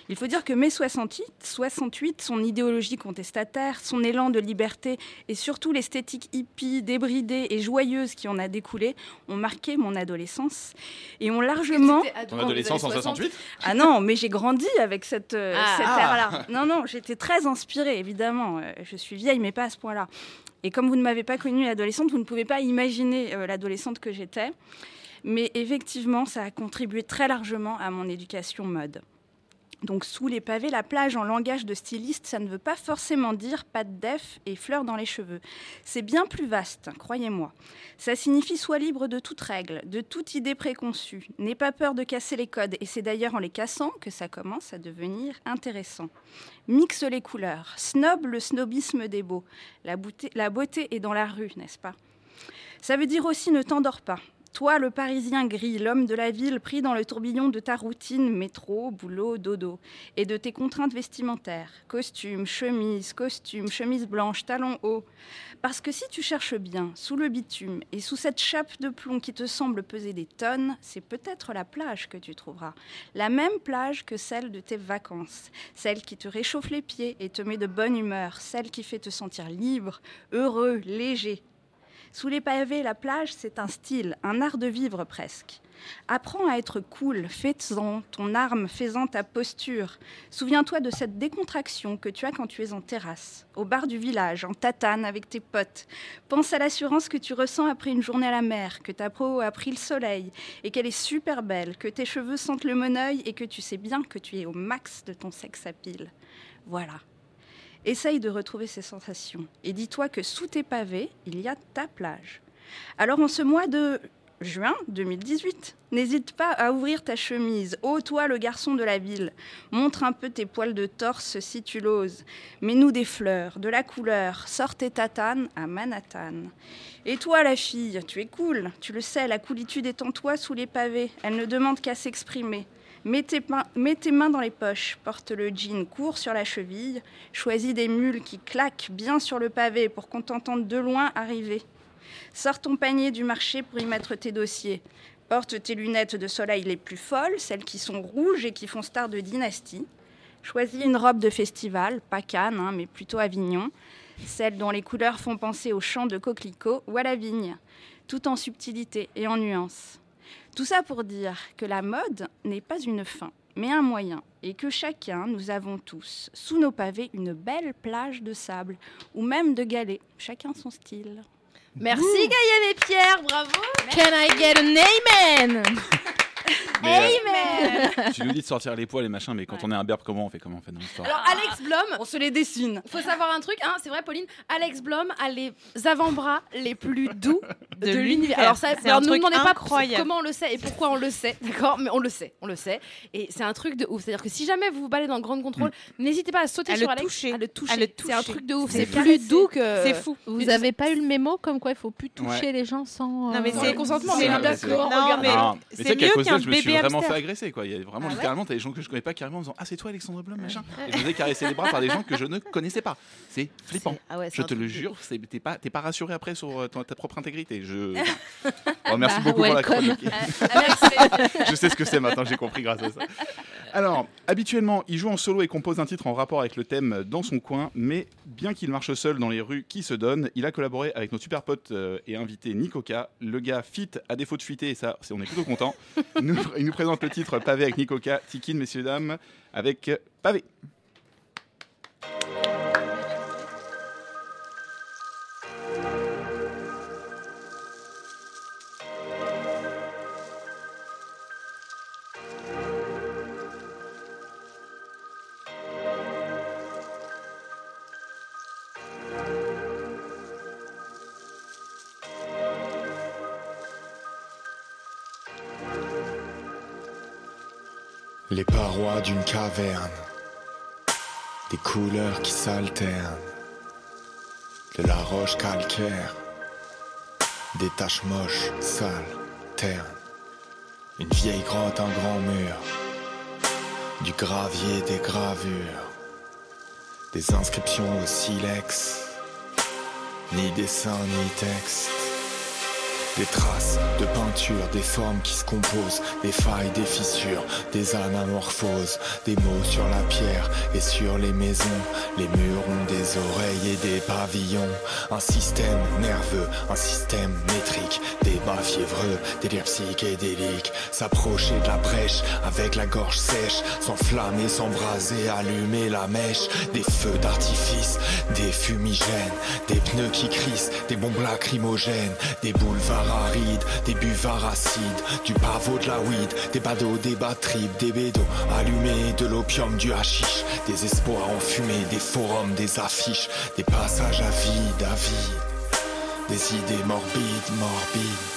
Il faut dire que mai 68, 68, son idéologie contestataire, son élan de liberté et surtout l'esthétique hippie, débridée et joyeuse qui en a découlé ont marqué mon adolescence et ont largement... Ton adolescence en 68 Ah non, mais j'ai grandi avec cette, euh, Ah. cette Ah. ère-là. Non, non, j'étais très inspirée, évidemment. Euh, Je suis vieille, mais pas à ce point-là. Et comme vous ne m'avez pas connue adolescente, vous ne pouvez pas imaginer euh, l'adolescente que j'étais. Mais effectivement, ça a contribué très largement à mon éducation mode. Donc sous les pavés, la plage en langage de styliste, ça ne veut pas forcément dire pas de def et fleurs dans les cheveux. C'est bien plus vaste, croyez-moi. Ça signifie sois libre de toute règle, de toute idée préconçue. N'aie pas peur de casser les codes et c'est d'ailleurs en les cassant que ça commence à devenir intéressant. Mixe les couleurs, snob le snobisme des beaux. La beauté, la beauté est dans la rue, n'est-ce pas? Ça veut dire aussi ne t'endors pas. Toi, le Parisien gris, l'homme de la ville pris dans le tourbillon de ta routine métro, boulot, dodo, et de tes contraintes vestimentaires, costume, chemise, costume, chemise blanche, talons hauts. Parce que si tu cherches bien, sous le bitume et sous cette chape de plomb qui te semble peser des tonnes, c'est peut-être la plage que tu trouveras. La même plage que celle de tes vacances, celle qui te réchauffe les pieds et te met de bonne humeur, celle qui fait te sentir libre, heureux, léger, sous les pavés, la plage, c'est un style, un art de vivre presque. Apprends à être cool, fais-en ton arme, fais-en ta posture. Souviens-toi de cette décontraction que tu as quand tu es en terrasse, au bar du village, en tatane avec tes potes. Pense à l'assurance que tu ressens après une journée à la mer, que ta peau a pris le soleil et qu'elle est super belle, que tes cheveux sentent le moneuil et que tu sais bien que tu es au max de ton sexe à pile. Voilà. Essaye de retrouver ces sensations et dis-toi que sous tes pavés, il y a ta plage. Alors en ce mois de juin 2018, n'hésite pas à ouvrir ta chemise. Ô toi le garçon de la ville, montre un peu tes poils de torse si tu l'oses. Mets-nous des fleurs, de la couleur, sors tes tatanes à Manhattan. Et toi la fille, tu es cool, tu le sais, la coolitude est en toi sous les pavés, elle ne demande qu'à s'exprimer. Mets tes, mains- dans les poches, porte le jean court sur la cheville, choisis des mules qui claquent bien sur le pavé pour qu'on t'entende de loin arriver. Sors ton panier du marché pour y mettre tes dossiers. Porte tes lunettes de soleil les plus folles, celles qui sont rouges et qui font star de dynastie. Choisis une robe de festival, pas Cannes, hein, mais plutôt Avignon, celle dont les couleurs font penser aux champs de coquelicots ou à la vigne, tout en subtilité et en nuances. Tout ça pour dire que la mode n'est pas une fin, mais un moyen, et que chacun, nous avons tous, sous nos pavés, une belle plage de sable, ou même de galets, chacun son style. Merci Gaëlle et Pierre, bravo. Can I get an amen? [LAUGHS] Mais, euh, Amen Tu nous dis de sortir les poils et machin, mais quand on est un berbe, comment on fait Comment on fait dans l'histoire Alors Alex Blom, on se les dessine. Faut savoir un truc, hein, c'est vrai Pauline, Alex Blom a les avant-bras les plus doux [LAUGHS] de, De l'univers. Alors ça, C'est alors un ne nous truc demandez pas incroyable. comment on le sait et pourquoi on le sait, d'accord Mais on le sait, on le sait. Et c'est un truc de ouf. C'est-à-dire que si jamais vous vous baladez dans le Grand Contrôle, n'hésitez pas à sauter À sur le Alex, toucher. à le toucher. À le C'est un truc de ouf. C'est plus doux que. C'est fou. Vous avez pas eu le mémo comme quoi il faut plus toucher Ouais. les gens sans. Non, mais euh, c'est- consentement, c'est mieux qu'un je me suis vraiment fait agresser. Quoi. Il y a vraiment, Ah ouais littéralement, t'as des gens que je connais pas carrément en disant Ah, c'est toi Alexandre Blum, machin. Et je me faisais caresser les bras par des gens que je ne connaissais pas. C'est flippant. Ah ouais, Je te le jure, t'es pas, pas rassuré après sur euh, ta, ta propre intégrité. Je... [LAUGHS] Oh, merci Bah, beaucoup pour la chronique. [LAUGHS] je sais ce que c'est maintenant, j'ai compris grâce à ça. Alors, habituellement, il joue en solo et compose un titre en rapport avec le thème dans son coin, mais bien qu'il marche seul dans les rues qui se donnent, il a collaboré avec notre super pote euh, et invité Nikoka. Le gars fit à défaut de fuiter, et ça, on est plutôt content. Il nous présente le titre Pavé avec Nikoka. Tikin, messieurs, dames, avec Pavé. D'une caverne, des couleurs qui s'alternent, de la roche calcaire, des taches moches, sales, ternes, une vieille grotte, un grand mur, du gravier, des gravures, des inscriptions au silex, ni dessin ni texte. Des traces de peinture, des formes qui se composent, des failles, des fissures, des anamorphoses, des mots sur la pierre et sur les maisons. Les murs ont des oreilles et des pavillons. Un système nerveux, un système métrique, des bas fiévreux, délire psychédélique. S'approcher de la brèche avec la gorge sèche, s'enflammer, s'embraser, allumer la mèche. Des feux d'artifice, des fumigènes, des pneus qui crissent, des bombes lacrymogènes, des boulevards des buvards acides, du pavot de la weed, des badauds, des batteries, des bédos allumés, de l'opium, du hashish, des espoirs enfumés, des forums, des affiches, des passages à vide, à vide, des idées morbides, morbides.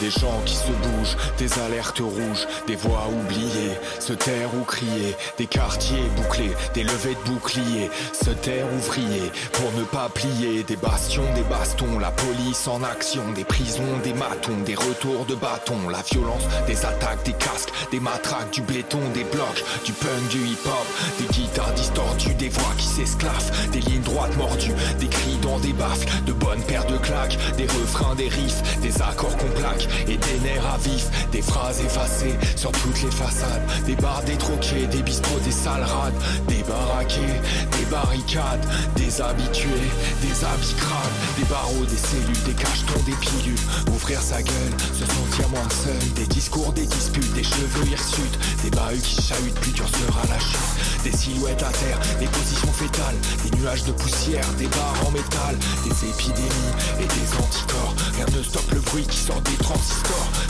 Des gens qui se bougent, des alertes rouges, des voix oubliées, se taire ou crier, des quartiers bouclés, des levées de boucliers, se taire ouvrier, pour ne pas plier, des bastions, des bastons, la police en action, des prisons, des matons, des retours de bâtons, la violence, des attaques, des casques, des matraques, du béton, des blocs, du punk, du hip-hop, des guitares distordues, des voix qui s'esclaffent, des lignes droites mordues, des cris dans des baffles, de bonnes paires de claques, des refrains, des riffs, des accords qu'on plaque, et des nerfs à vif, des phrases effacées sur toutes les façades, des bars détroqués, des bistrots, des salles rades, des baraqués, des barricades, des habitués, des habits crades, des barreaux, des cellules, des cachetons, des pilules, ouvrir sa gueule, se sentir moins seul, des discours, des disputes, des cheveux hirsutes, des bahuts qui chahutent, plus dur sera la chute, des silhouettes à terre, des positions fétales, des nuages de poussière, des barres en métal, des épidémies et des anticorps, rien ne stoppe le bruit qui sort des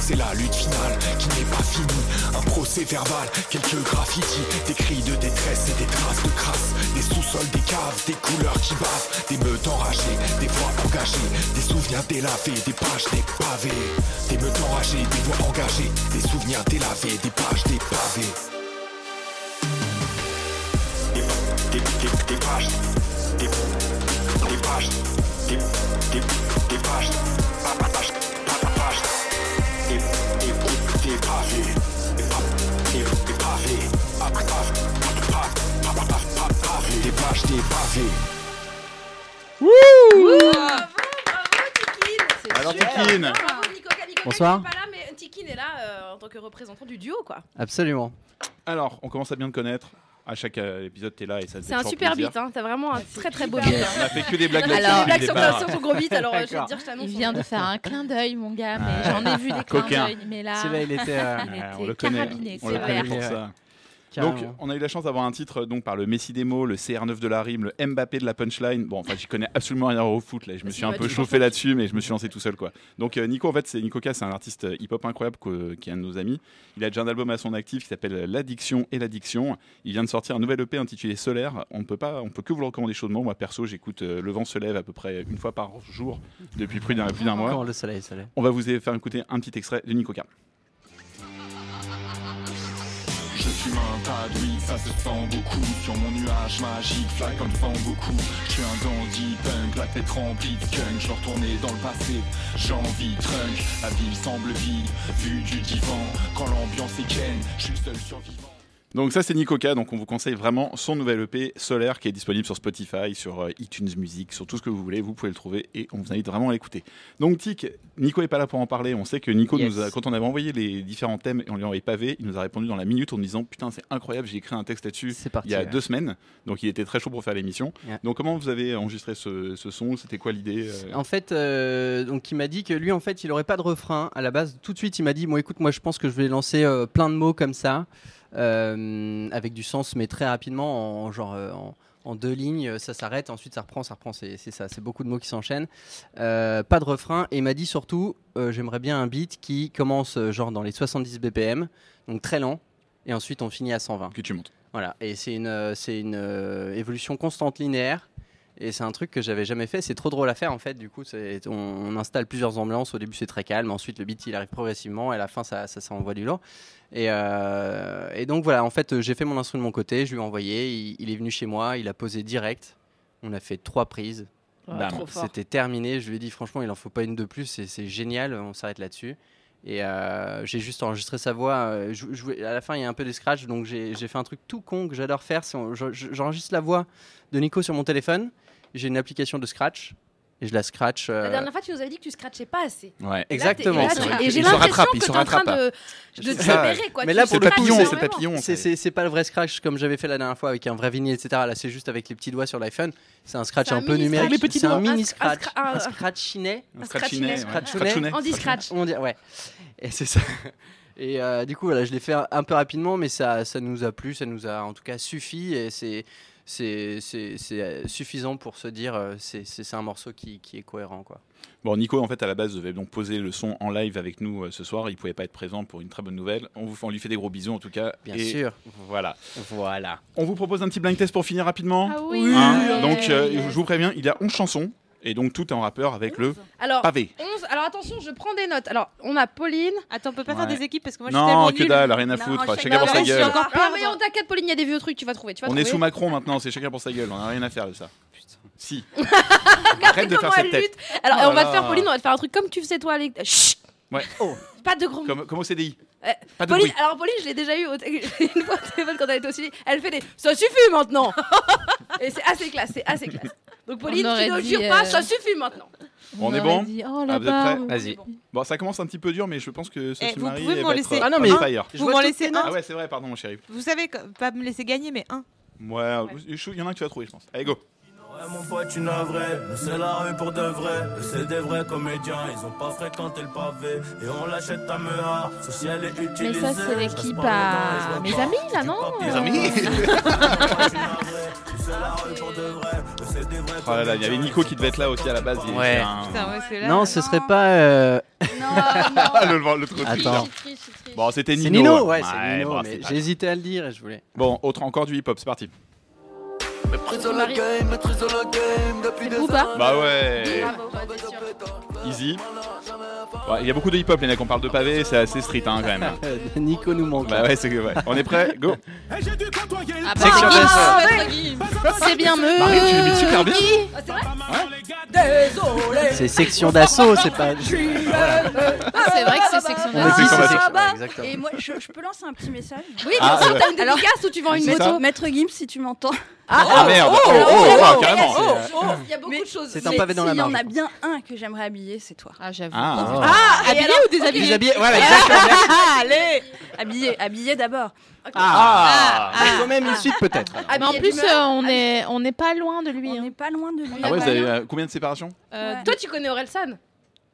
c'est la lutte finale qui n'est pas finie, un procès verbal, quelques graffitis, des cris de détresse et des traces de crasse, des sous-sols, des caves, des couleurs qui bavent, des meutes enragées, des voix engagées, des souvenirs délavés, des pages, des pavés, des meutes enragées, des voix engagées, des souvenirs délavés, des pages, des pavés. Des, des, des, pages, des, des pages, des, des, des pages, pa- pa- pages, pavés, des pages, des pavés. Alors, Tikin Bravo, Nico, Nico, Bonsoir. qui est pas là, mais Tikin est là euh, en tant que représentant du duo, quoi. Absolument. Alors, on commence à bien te connaître. À chaque euh, épisode, t'es là et ça te fait C'est un toujours super plaisir. beat, hein. T'as vraiment un très très beau beat. bien. On a fait que des blagues On a fait là-dessus des blagues depuis sur, le départ. sur ton gros beat, alors euh, je vais te D'accord. dire, je t'annonce. Il vient de faire un clin d'œil, mon gars, mais j'en ai vu des clins Coquin. d'œil. Mais là, Celui-là, il était, euh, il Ouais, était on le connaît, carabiné, on c'est le connaît vrai. pour ça. Donc, on a eu la chance d'avoir un titre donc par le Messi des mots, le CR9 de la rime, le Mbappé de la punchline. Bon, enfin, j'y connais absolument rien au foot. Là, je me suis un peu chauffé là-dessus, mais je me suis lancé tout seul, quoi. Donc, euh, Nico, en fait, c'est Nico K, c'est un artiste euh, hip-hop incroyable que- qui est un de nos amis. Il a déjà un album à son actif qui s'appelle L'addiction et l'addiction. Il vient de sortir un nouvel EP intitulé Solaire. On ne peut pas, on peut que vous le recommander chaudement. Moi, perso, j'écoute euh, Le vent se lève à peu près une fois par jour depuis plus d'un mois. Le soleil. On va vous faire écouter un petit extrait de Nico K. Un tas de ça se sent beaucoup Sur mon nuage magique, fly comme vent beaucoup. Je suis un dandy punk, la tête remplie de skunk Je retourner dans le passé, j'ai envie de trunk. La ville semble vide, vue du divan. Quand l'ambiance est ken, je suis le seul survivant Donc ça c'est Nicoca, donc on vous conseille vraiment son nouvel EP Solaire qui est disponible sur Spotify, sur euh, iTunes Music, sur tout ce que vous voulez, vous pouvez le trouver et on vous invite vraiment à l'écouter. Donc Tic, Nico est pas là pour en parler, on sait que Nico Yes. nous a, quand on avait envoyé les différents thèmes et on lui a envoyé pavé, il nous a répondu dans la minute en nous disant putain c'est incroyable, j'ai écrit un texte là-dessus il y a ouais. deux semaines, donc il était très chaud pour faire l'émission. Donc comment vous avez enregistré ce, ce son, c'était quoi l'idée euh? En fait, euh, donc il m'a dit que lui, en fait, il aurait pas de refrain à la base. Tout de suite, il m'a dit, bon, écoute, moi, je pense que je vais lancer euh, plein de mots comme ça, avec du sens, mais très rapidement, en genre. euh, en, en deux lignes, ça s'arrête, ensuite ça reprend, ça reprend, c'est ça, c'est beaucoup de mots qui s'enchaînent. Euh, pas de refrain, et m'a dit surtout, euh, j'aimerais bien un beat qui commence euh, genre dans les 70 BPM, donc très lent, et ensuite on finit à 120. Que tu montes. Voilà, et c'est une, euh, c'est une euh, évolution constante linéaire. Et c'est un truc que j'avais jamais fait. C'est trop drôle à faire en fait. Du coup, on, on installe plusieurs ambiances. Au début, c'est très calme. Ensuite, le beat il arrive progressivement. Et à la fin, ça, ça, ça envoie du lourd. Et, euh, et donc voilà, en fait, j'ai fait mon instrument de mon côté. Je lui ai envoyé. Il, il est venu chez moi. Il a posé direct. On a fait trois prises. C'était terminé. Je lui ai dit franchement, il en faut pas une de plus. C'est- génial. On s'arrête là-dessus. Et euh, j'ai juste enregistré sa voix. euh, je- je voulais- à la fin, il y a un peu des scratchs, donc j'ai fait un truc tout con que j'adore faire. J'enregistre la voix de Nico sur mon téléphone. J'ai une application de scratch et je la scratch. euh, La dernière fois, tu nous avais dit que tu scratchais pas assez. Ouais. Et Exactement. et là, tu-. Et j'ai l'impression que se t'es en train de, de quoi. Mais Tu là, pour le papillon, c'est papillon. C'est- pas le vrai scratch comme j'avais fait la dernière fois avec un vrai vinyle, etc. Là, c'est juste avec les petits doigts sur l'iPhone. C'est un scratch un un peu numérique. C'est un mini scratch. scra- un- scratchinet. Un scratchinet. Scratchounet. Andy scratch. On dit, ouais. [LAUGHS] Et c'est ça. Et euh, du coup, voilà, je l'ai fait un, un peu rapidement, mais ça, ça nous a plu, ça nous a en tout cas suffi, et c'est c'est c'est- c'est, euh, suffisant pour se dire euh, c'est c'est c'est un morceau qui, qui est cohérent, quoi. Bon, Nico, en fait, à la base, devait donc poser le son en live avec nous euh, ce soir. Il pouvait pas être présent pour une très bonne nouvelle. On, vous, on lui fait des gros bisous, en tout cas. Bien Et sûr. Voilà. Voilà. On vous propose un petit blind test pour finir rapidement. Ah oui. Hein Oui. donc, euh, je vous préviens, il y a 11 chansons. Et donc, tout est en rappeur avec le Alors, pavé. 11. Alors attention, je prends des notes. Alors, on a Pauline. Attends, on peut pas Ouais. faire des équipes parce que moi je suis Non, tellement que nulle. dalle, rien à foutre. Chacun pour sa gueule. encore Ah, mais on t'inquiète, Pauline, il y a des vieux trucs, tu vas trouver. Tu vas On est sous Macron maintenant, c'est chacun pour sa gueule. On n'a rien à faire de ça. Si. [LAUGHS] Regardez Arrête de comment faire elle cette tête. lutte. Alors, Oh on va te faire. Pauline, on va te faire un truc comme tu faisais toi. Les... Chut Ouais. Pas de gros. Comme, comme au CDI. Euh, Pas de Pauline, bruit. alors Pauline, je l'ai déjà eu au [LAUGHS] une fois au téléphone quand elle était au Chili. Elle fait des ça suffit maintenant. [LAUGHS] Et c'est assez classe, c'est assez classe. Donc Pauline, On tu ne jures pas, euh, ça suffit maintenant. On, est bon dit, oh, Ah, Vous êtes prêts. Vas-y. Bon, ça commence un petit peu dur, mais je pense que Sophie Eh, vous Marie pouvez m'en va laisser être Ah non, on mais- Vous m'en laissez un. Ah ouais, c'est vrai, pardon, mon chéri. Vous savez, que- pas me laisser gagner, mais un. Ouais, il y en a un que tu vas trouver, je pense. Allez, go. Ouais, mon pote, tu n'as vrai, mais c'est la rue pour de vrai. Eux, C'est des vrais comédiens, ils ont pas fréquenté le pavé. Et on l'achète à Mea, sauf si elle est Mais utilisée. ça, c'est l'équipe à mes amis, là, non Euh, amis C'est la rue pour de vrai, eux, c'est des vrais Oh là là, il y avait Nico qui devait être là aussi à la base. il Ouais. c'est un- Putain, ouais, c'est là. Non, ce serait pas. euh, [LAUGHS] Ah, le, le truc. Attends. Bon, c'était C'est Nino. Nino, ouais, c'est Nino, bon, mais c'est pas j'ai hésité à le dire et je voulais. Bon, autre, encore du hip-hop, c'est parti. Maîtrise de la game, maîtrise de la game depuis des années. Bah ouais. Bravo, bah. Easy. Ouais, Il y a beaucoup de hip-hop, les mecs, on parle de pavé, c'est assez street hein, quand même. [LAUGHS] Nico nous manque. Bah ouais, c'est que ouais. On est prêt Go. Ah bah, Section Guy, d'assaut. Maître Guy. C'est bien me. Marie, tu l'imites super bien. Guy. Ah, c'est vrai Désolé. C'est section d'assaut, c'est pas. Ah, c'est vrai que c'est section d'assaut. bah. Et moi, je, je peux lancer un petit message Oui, Ah, bien sûr, ouais. t'as une Alors- dédicace ou tu vends une c'est moto Maître Gims, si tu m'entends. Ah merde. Oh, oh, oh, oh, oh, carrément. oh, oh, Il y a beaucoup de choses. C'est un Mais pavé dans la s'il y en a bien un que j'aimerais habiller, c'est toi. Ah, j'avoue. Ah. Ah, Habillé alors ou déshabillé Déshabillé, voilà, exactement. [LAUGHS] Allez Habillé, habillé d'abord. Ah. Ah, quand même une suite peut-être. Ah, Mais en plus, euh, on est on n'est pas loin de lui. On hein. n'est pas loin de lui. Ah ouais, vous avez euh, combien de séparations? Euh, Toi, tu connais Orelsan?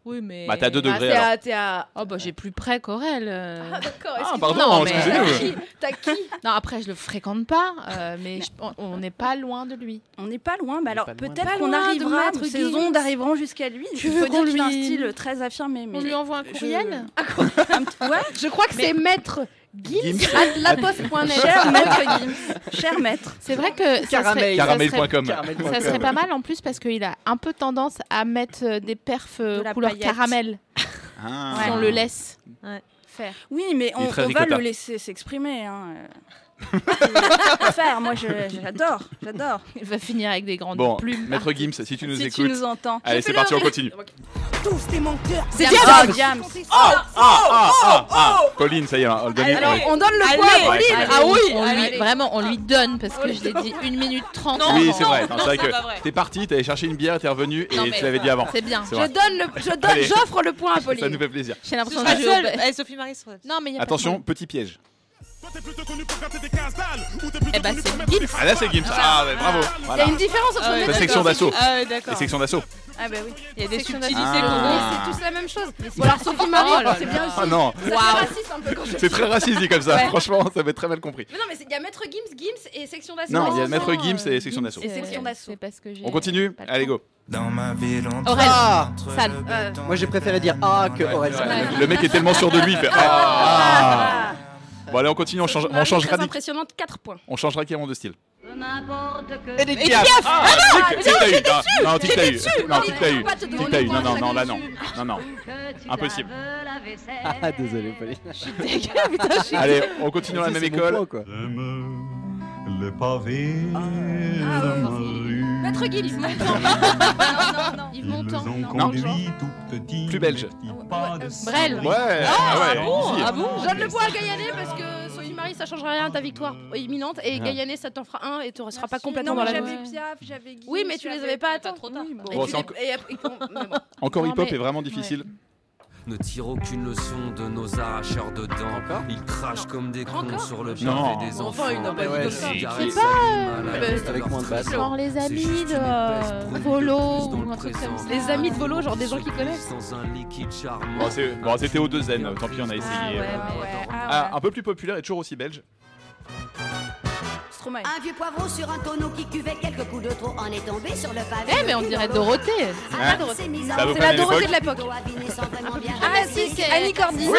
Oui, mais. Bah, t'as deux degrés, t'es à- alors. à- Oh, bah, j'ai plus près qu'Aurel. euh. Ah, d'accord, Ah, pardon, Non, mais- excusez-nous. T'as qui [LAUGHS] Non, après, je le fréquente pas, euh, mais je- on- on n'est pas loin de lui. On n'est pas loin, mais alors loin de- peut-être qu'on arrivera, Maître ces ondes arriveront jusqu'à lui. Tu Il veux faut dire qu'on qu'il a un lui- style très affirmé. Mais On lui envoie un je- courriel [LAUGHS] Ouais, Je crois que c'est maître Gims Gims. à laposte.net. cher maître Gims, cher maître. C'est vrai que ça serait, Caramel. ça Caramel.com. serait- ça serait pas mal en plus parce qu'il a un peu tendance à mettre euh, des perfs euh, De couleur paillette. caramel Ah. si on le laisse faire. Oui, mais on, va le laisser s'exprimer. Hein. Faire, moi j'adore, j'adore. Il va finir avec des grandes Bon, plumes. Maître Gims, si tu nous Si tu écoutes. nous entends. Allez, c'est parti, on continue. Tous des menteurs. C'est Diams. Oh. Ah, ah, ah, ah. Pauline, ça y est, on le donne. Alors, on donne le Allez, point à Pauline. allez, Ah oui, on lui, vraiment, on lui donne parce que je l'ai dit 1 minute 30. Oui, c'est vrai. Non, non, c'est vrai que t'es parti, t'avais cherché une bière, t'es revenu et Non, tu l'avais dit avant. c'est bien. Je donne le, je donne, j'offre le point à Ça nous Pauline. fait plaisir. J'ai l'impression Ah, que je Sophie Marie Non, mais Attention, petit piège. Eh ben, c'est Gims. Ah là, c'est Gims. Ah, ouais, bravo. Il y Voilà. a une différence entre Ah ouais, La section Gims d'assaut. Ah ouais, d'accord. Les sections d'assaut. Ah bah oui. Il y a des Section subtilités d'assaut. qu'on Ah. Mais c'est tous la même chose. Bon alors Sophie Marie, Oh là c'est là. bien aussi. Ah non, Ça fait raciste un peu quand je c'est très raciste dit comme ça. Ouais. Franchement, ça va être très mal compris. Mais non mais c'est- il y a maître Gims, Gims et section d'assaut. Non, il y a Maître Gims et section d'assaut. Et section d'assaut. C'est parce que j'ai. On continue pas le Allez, temps. go. Dans ma ville, on Aurel. Ah Sale. Euh, Moi j'ai préféré dire ah que Aurel. Le- Le mec est tellement sûr de lui, il fait Ah Bon, allez, on continue, on change, on Marie, change, très impressionnante, 4 points. on change radicalement de style. Et des Ah, piafs. ah, tic, tic, t'as eu. Non, Non, tic, t'as eu. Non, tic, t'as eu. Tic, t'as eu. le Non, non, non, là, non. Non, non. Impossible. Ah désolé Pauline. [LAUGHS] Allez, on continue dans la même école. point, quoi. Ah. Maître Gims. Non, non, non. Yves Ils Montand. ont Non. conduit tout petit. Plus belge. De Brel. Ouais, ah ouais, bon easy. Ah bon Je donne le point à Gaillané parce que Marie ça changera rien à ta victoire imminente et Gaillané ça t'en fera un et tu ne seras pas complètement non, dans la j'avais Piaf, j'avais. Oui mais tu les avais pas à temps. trop tard. Oui, Bon, et les- et. Encore Non, hip-hop mais- est vraiment difficile. Ne tire aucune leçon de nos arracheurs de dents. Ils crachent comme des cons sur le pavé des Enfin, enfants. il n'a pas dit Ouais, comme ça. pas, de avec moins de basse. Genre les amis de Volo ou un truc comme ça. Les amis de Volo, genre des gens qui connaissent. Sans un liquide charmant. Bon, c'était au 2 N, tant pis, on a essayé. Ah ouais. Ah, un peu plus populaire et toujours aussi belge. Stromae. Un vieux poivron sur un tonneau qui cuvait quelques coups de trop en est tombé sur le pavé. Eh, mais on dirait Dorothée. Ah, Dorothée. C'est la Dorothée de l'époque. Ah, si, c'est Annie Cordy. Oui.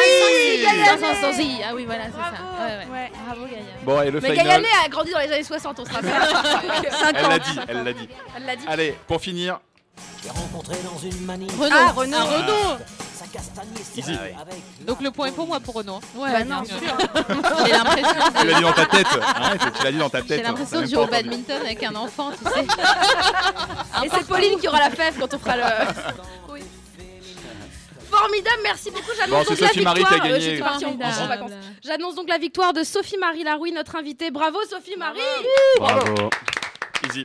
Ah oui, voilà, c'est ça. Ouais. Bravo, Gaïa. Bon, et le Mais. Gaillané a grandi dans les années 60 on se rappelle. [LAUGHS] Elle l'a dit, elle l'a dit. Elle l'a dit. Allez, pour finir, Je l'ai rencontré dans une. Renaud. Ah, Renaud. Easy. Donc le point est pour moi pour Renaud. Ouais, Bah non, sûr. [LAUGHS] J'ai l'impression tu l'as dit dans ta tête. Arrête, tu l'as dit dans ta tête. J'ai l'impression de jouer au badminton avec un enfant, tu sais. [LAUGHS] Et c'est Pauline qui aura la fève quand on fera le. [LAUGHS] Oui. Formidable, merci beaucoup. J'annonce donc la victoire. gagné. Euh, j'étais partie en- en Formidable. vacances. J'annonce donc la victoire de Sophie Marie Larouille, notre invitée. Bravo Sophie Marie. Bravo. Easy.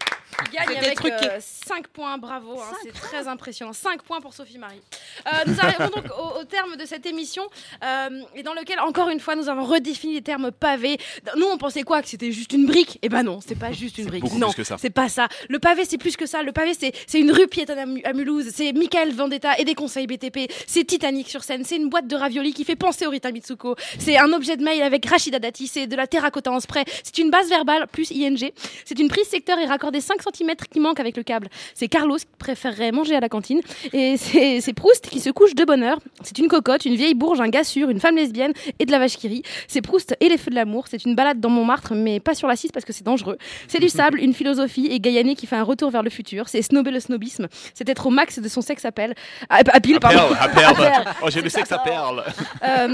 Gagne avec truqué. 5 points, bravo, hein, c'est très impressionnant. 5 points pour Sophie Marie. Euh, nous arrivons donc au, au terme de cette émission euh, et dans lequel, encore une fois, nous avons redéfini les termes pavés. Nous, on pensait quoi? Que c'était juste une brique? Eh ben non, c'est pas juste une brique. non, plus que ça. c'est pas ça. Le pavé, c'est plus que ça. Le pavé, c'est c'est une rue piétonne à, à Mulhouse. C'est Michael Vendetta et des conseils BTP. C'est Titanic sur scène. C'est une boîte de raviolis qui fait penser au Rita Mitsuko. C'est un objet de mail avec Rachida Dati. C'est de la terracotta en spray. C'est une base verbale plus ING. C'est une prise secteur et raccordée 5 cm qui manque avec le câble. C'est Carlos qui préférerait manger à la cantine. Et c'est Proust qui se couche de bonne heure. C'est une cocotte, une vieille bourge, un gars sûr, une femme lesbienne et de la vache qui rit. C'est Proust et les feux de l'amour. C'est une balade dans Montmartre, mais pas sur la 6 parce que c'est dangereux. C'est du sable, une philosophie et Gaillané qui fait un retour vers le futur. C'est snobber le snobisme. C'est être au max de son sexe à pelle. À, à pile, À pardon. perle, à perle. À perle. Oh, j'ai le sexe à perle. Euh,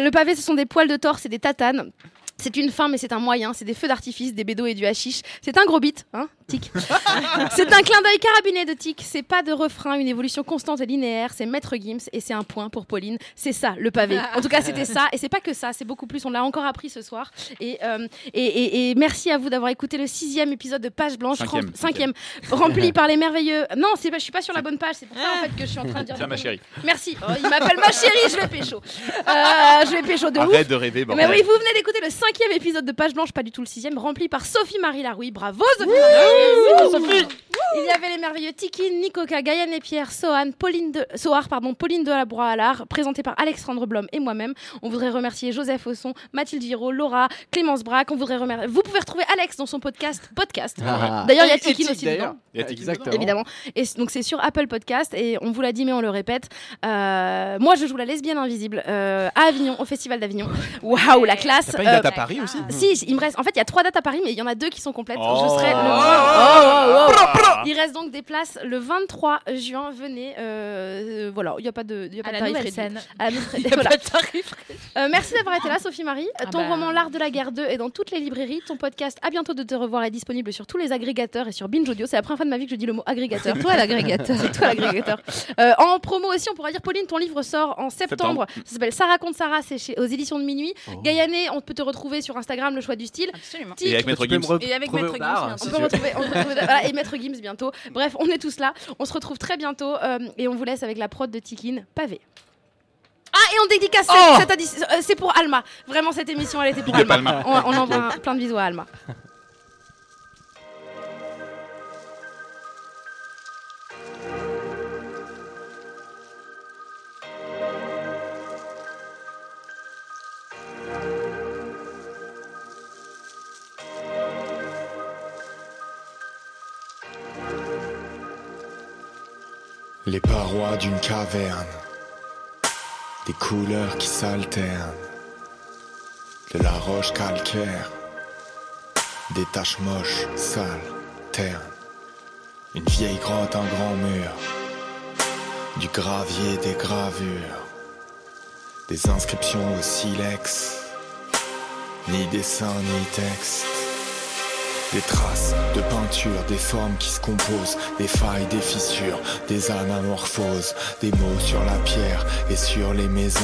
le pavé, ce sont des poils de torse et des tatanes. C'est une fin, mais c'est un moyen. C'est des feux d'artifice, des bédos et du hashish. C'est un gros bit, hein, tic. [LAUGHS] c'est un clin d'œil carabiné de tic. C'est pas de refrain, une évolution constante et linéaire. C'est Maître Gims et c'est un point pour Pauline. C'est ça, le pavé. En tout cas, c'était ça. Et c'est pas que ça, c'est beaucoup plus. On l'a encore appris ce soir. Et, euh, et, et- et merci à vous d'avoir écouté le sixième épisode de Page Blanche. Cinquième, rem- cinquième, rempli [LAUGHS] par les merveilleux. Non, c'est pas, je suis pas sur la bonne page. C'est pour ça en fait que je suis en train de dire. Tiens, ma chérie. Merci. Oh, il m'appelle ma chérie, je vais pécho. [LAUGHS] Euh, je vais pécho de ouf. Arrête de rêver, bordel. Mais oui, vous venez d'écouter le cinquième épisode de Page Blanche, pas du tout le sixième, rempli par Sophie Marie Larouille. Bravo Sophie Marie Il y avait les merveilleux Tiki, Nikoka, Gaïane et Pierre, Sohan, Pauline de Sohar, pardon, Pauline de la Broie-Allard, présenté par Alexandre Blom et moi-même. On voudrait remercier Joseph Osson, Mathilde Giraud, Laura, Clémence Braque. On voudrait remercier. Vous pouvez retrouver Alex dans son podcast podcast. Ah. D'ailleurs, il y a Tiki aussi d'ailleurs. dedans. Il y a Tiki Exactement. Évidemment. Et donc c'est sur Apple Podcast et on vous l'a dit mais on le répète. Euh, moi je joue la lesbienne invisible euh, à Avignon au Festival d'Avignon. Waouh la classe. T'as pas une date Euh, à Paris aussi Si, il me reste. En fait, il y a trois dates à Paris, mais il y en a deux qui sont complètes. Oh. Je serai le. Oh, oh, oh, oh. Il reste donc des places le 23 juin. Venez. euh, euh, voilà, il n'y a pas de, il y a pas À de tarif nouvelle réduit. scène. À [LAUGHS] Il a voilà. pas de tarif Euh, merci d'avoir été là, Sophie Marie. Ah Ton bah. roman L'Art de la guerre 2 est dans toutes les librairies. Ton podcast À bientôt de te revoir est disponible sur tous les agrégateurs et sur Binge Audio. C'est la première fois de ma vie que je dis le mot agrégateur. toi l'agrégateur. C'est toi l'agrégateur. Euh, en promo aussi, on pourra dire Pauline, ton livre sort en septembre. Septembre. Ça s'appelle Ça raconte Sarah, c'est chez- aux éditions de minuit. Gaïané, on peut te retrouver sur Instagram, le choix du style. Absolument. Et avec Maître Gims. Et avec Maître Gims, on peut retrouver- voilà, et Maître Gims bientôt. Bref, on est tous là. On se retrouve très bientôt euh, et on vous laisse avec la prod de Tikin, pavé. Ah, et on dédicace Oh cette euh, c'est pour Alma. Vraiment, cette émission, elle était pour Alma. On, on envoie plein de bisous à Alma. Les parois d'une caverne, des couleurs qui s'alternent, de la roche calcaire, des taches moches, sales, ternes, une vieille grotte, un grand mur, du gravier, des gravures, des inscriptions au silex, ni dessin ni texte. Des traces de peinture, des formes qui se composent, des failles, des fissures, des anamorphoses, des mots sur la pierre et sur les maisons.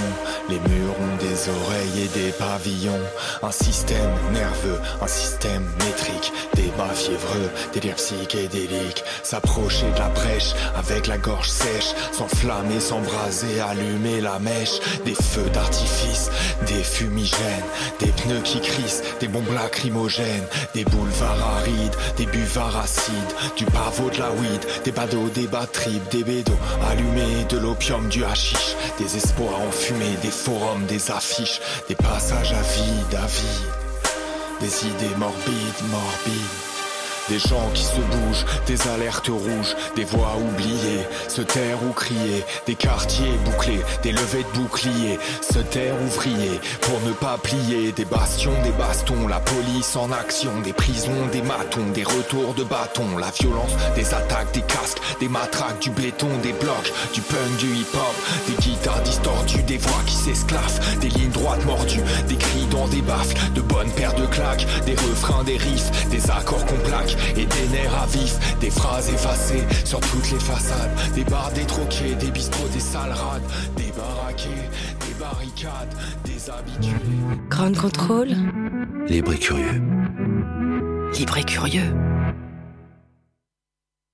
Les murs ont des oreilles et des pavillons. Un système nerveux, un système métrique, des bas fiévreux, des délires psychédéliques. S'approcher de la brèche avec la gorge sèche, s'enflammer, s'embraser, allumer la mèche. Des feux d'artifice, des fumigènes, des pneus qui crissent, des bombes lacrymogènes, des boulevards des buvards acides, du pavot de la weed, des badauds, des batteries, des bédos allumés, de l'opium, du hashish, des espoirs enfumés, des forums, des affiches, des passages à vide, à vide, des idées morbides, morbides. Des gens qui se bougent, des alertes rouges, des voix oubliées, se taire ou crier, des quartiers bouclés, des levées de boucliers, se taire ouvrier, pour ne pas plier, des bastions, des bastons, la police en action, des prisons, des matons, des retours de bâtons, la violence, des attaques, des casques, des matraques, du béton, des blocs, du punk, du hip-hop, des guitares distordues, des voix qui s'esclaffent, des lignes droites mordues, des cris dans des baffes, de bonnes paires de claques, des refrains, des riffs, des accords qu'on et des nerfs à vif, des phrases effacées sur toutes les façades, des bars détroqués, des bistrots, des salles rades, des baraqués, des barricades, des habitués. Ground Control, Libre et curieux. libre et curieux.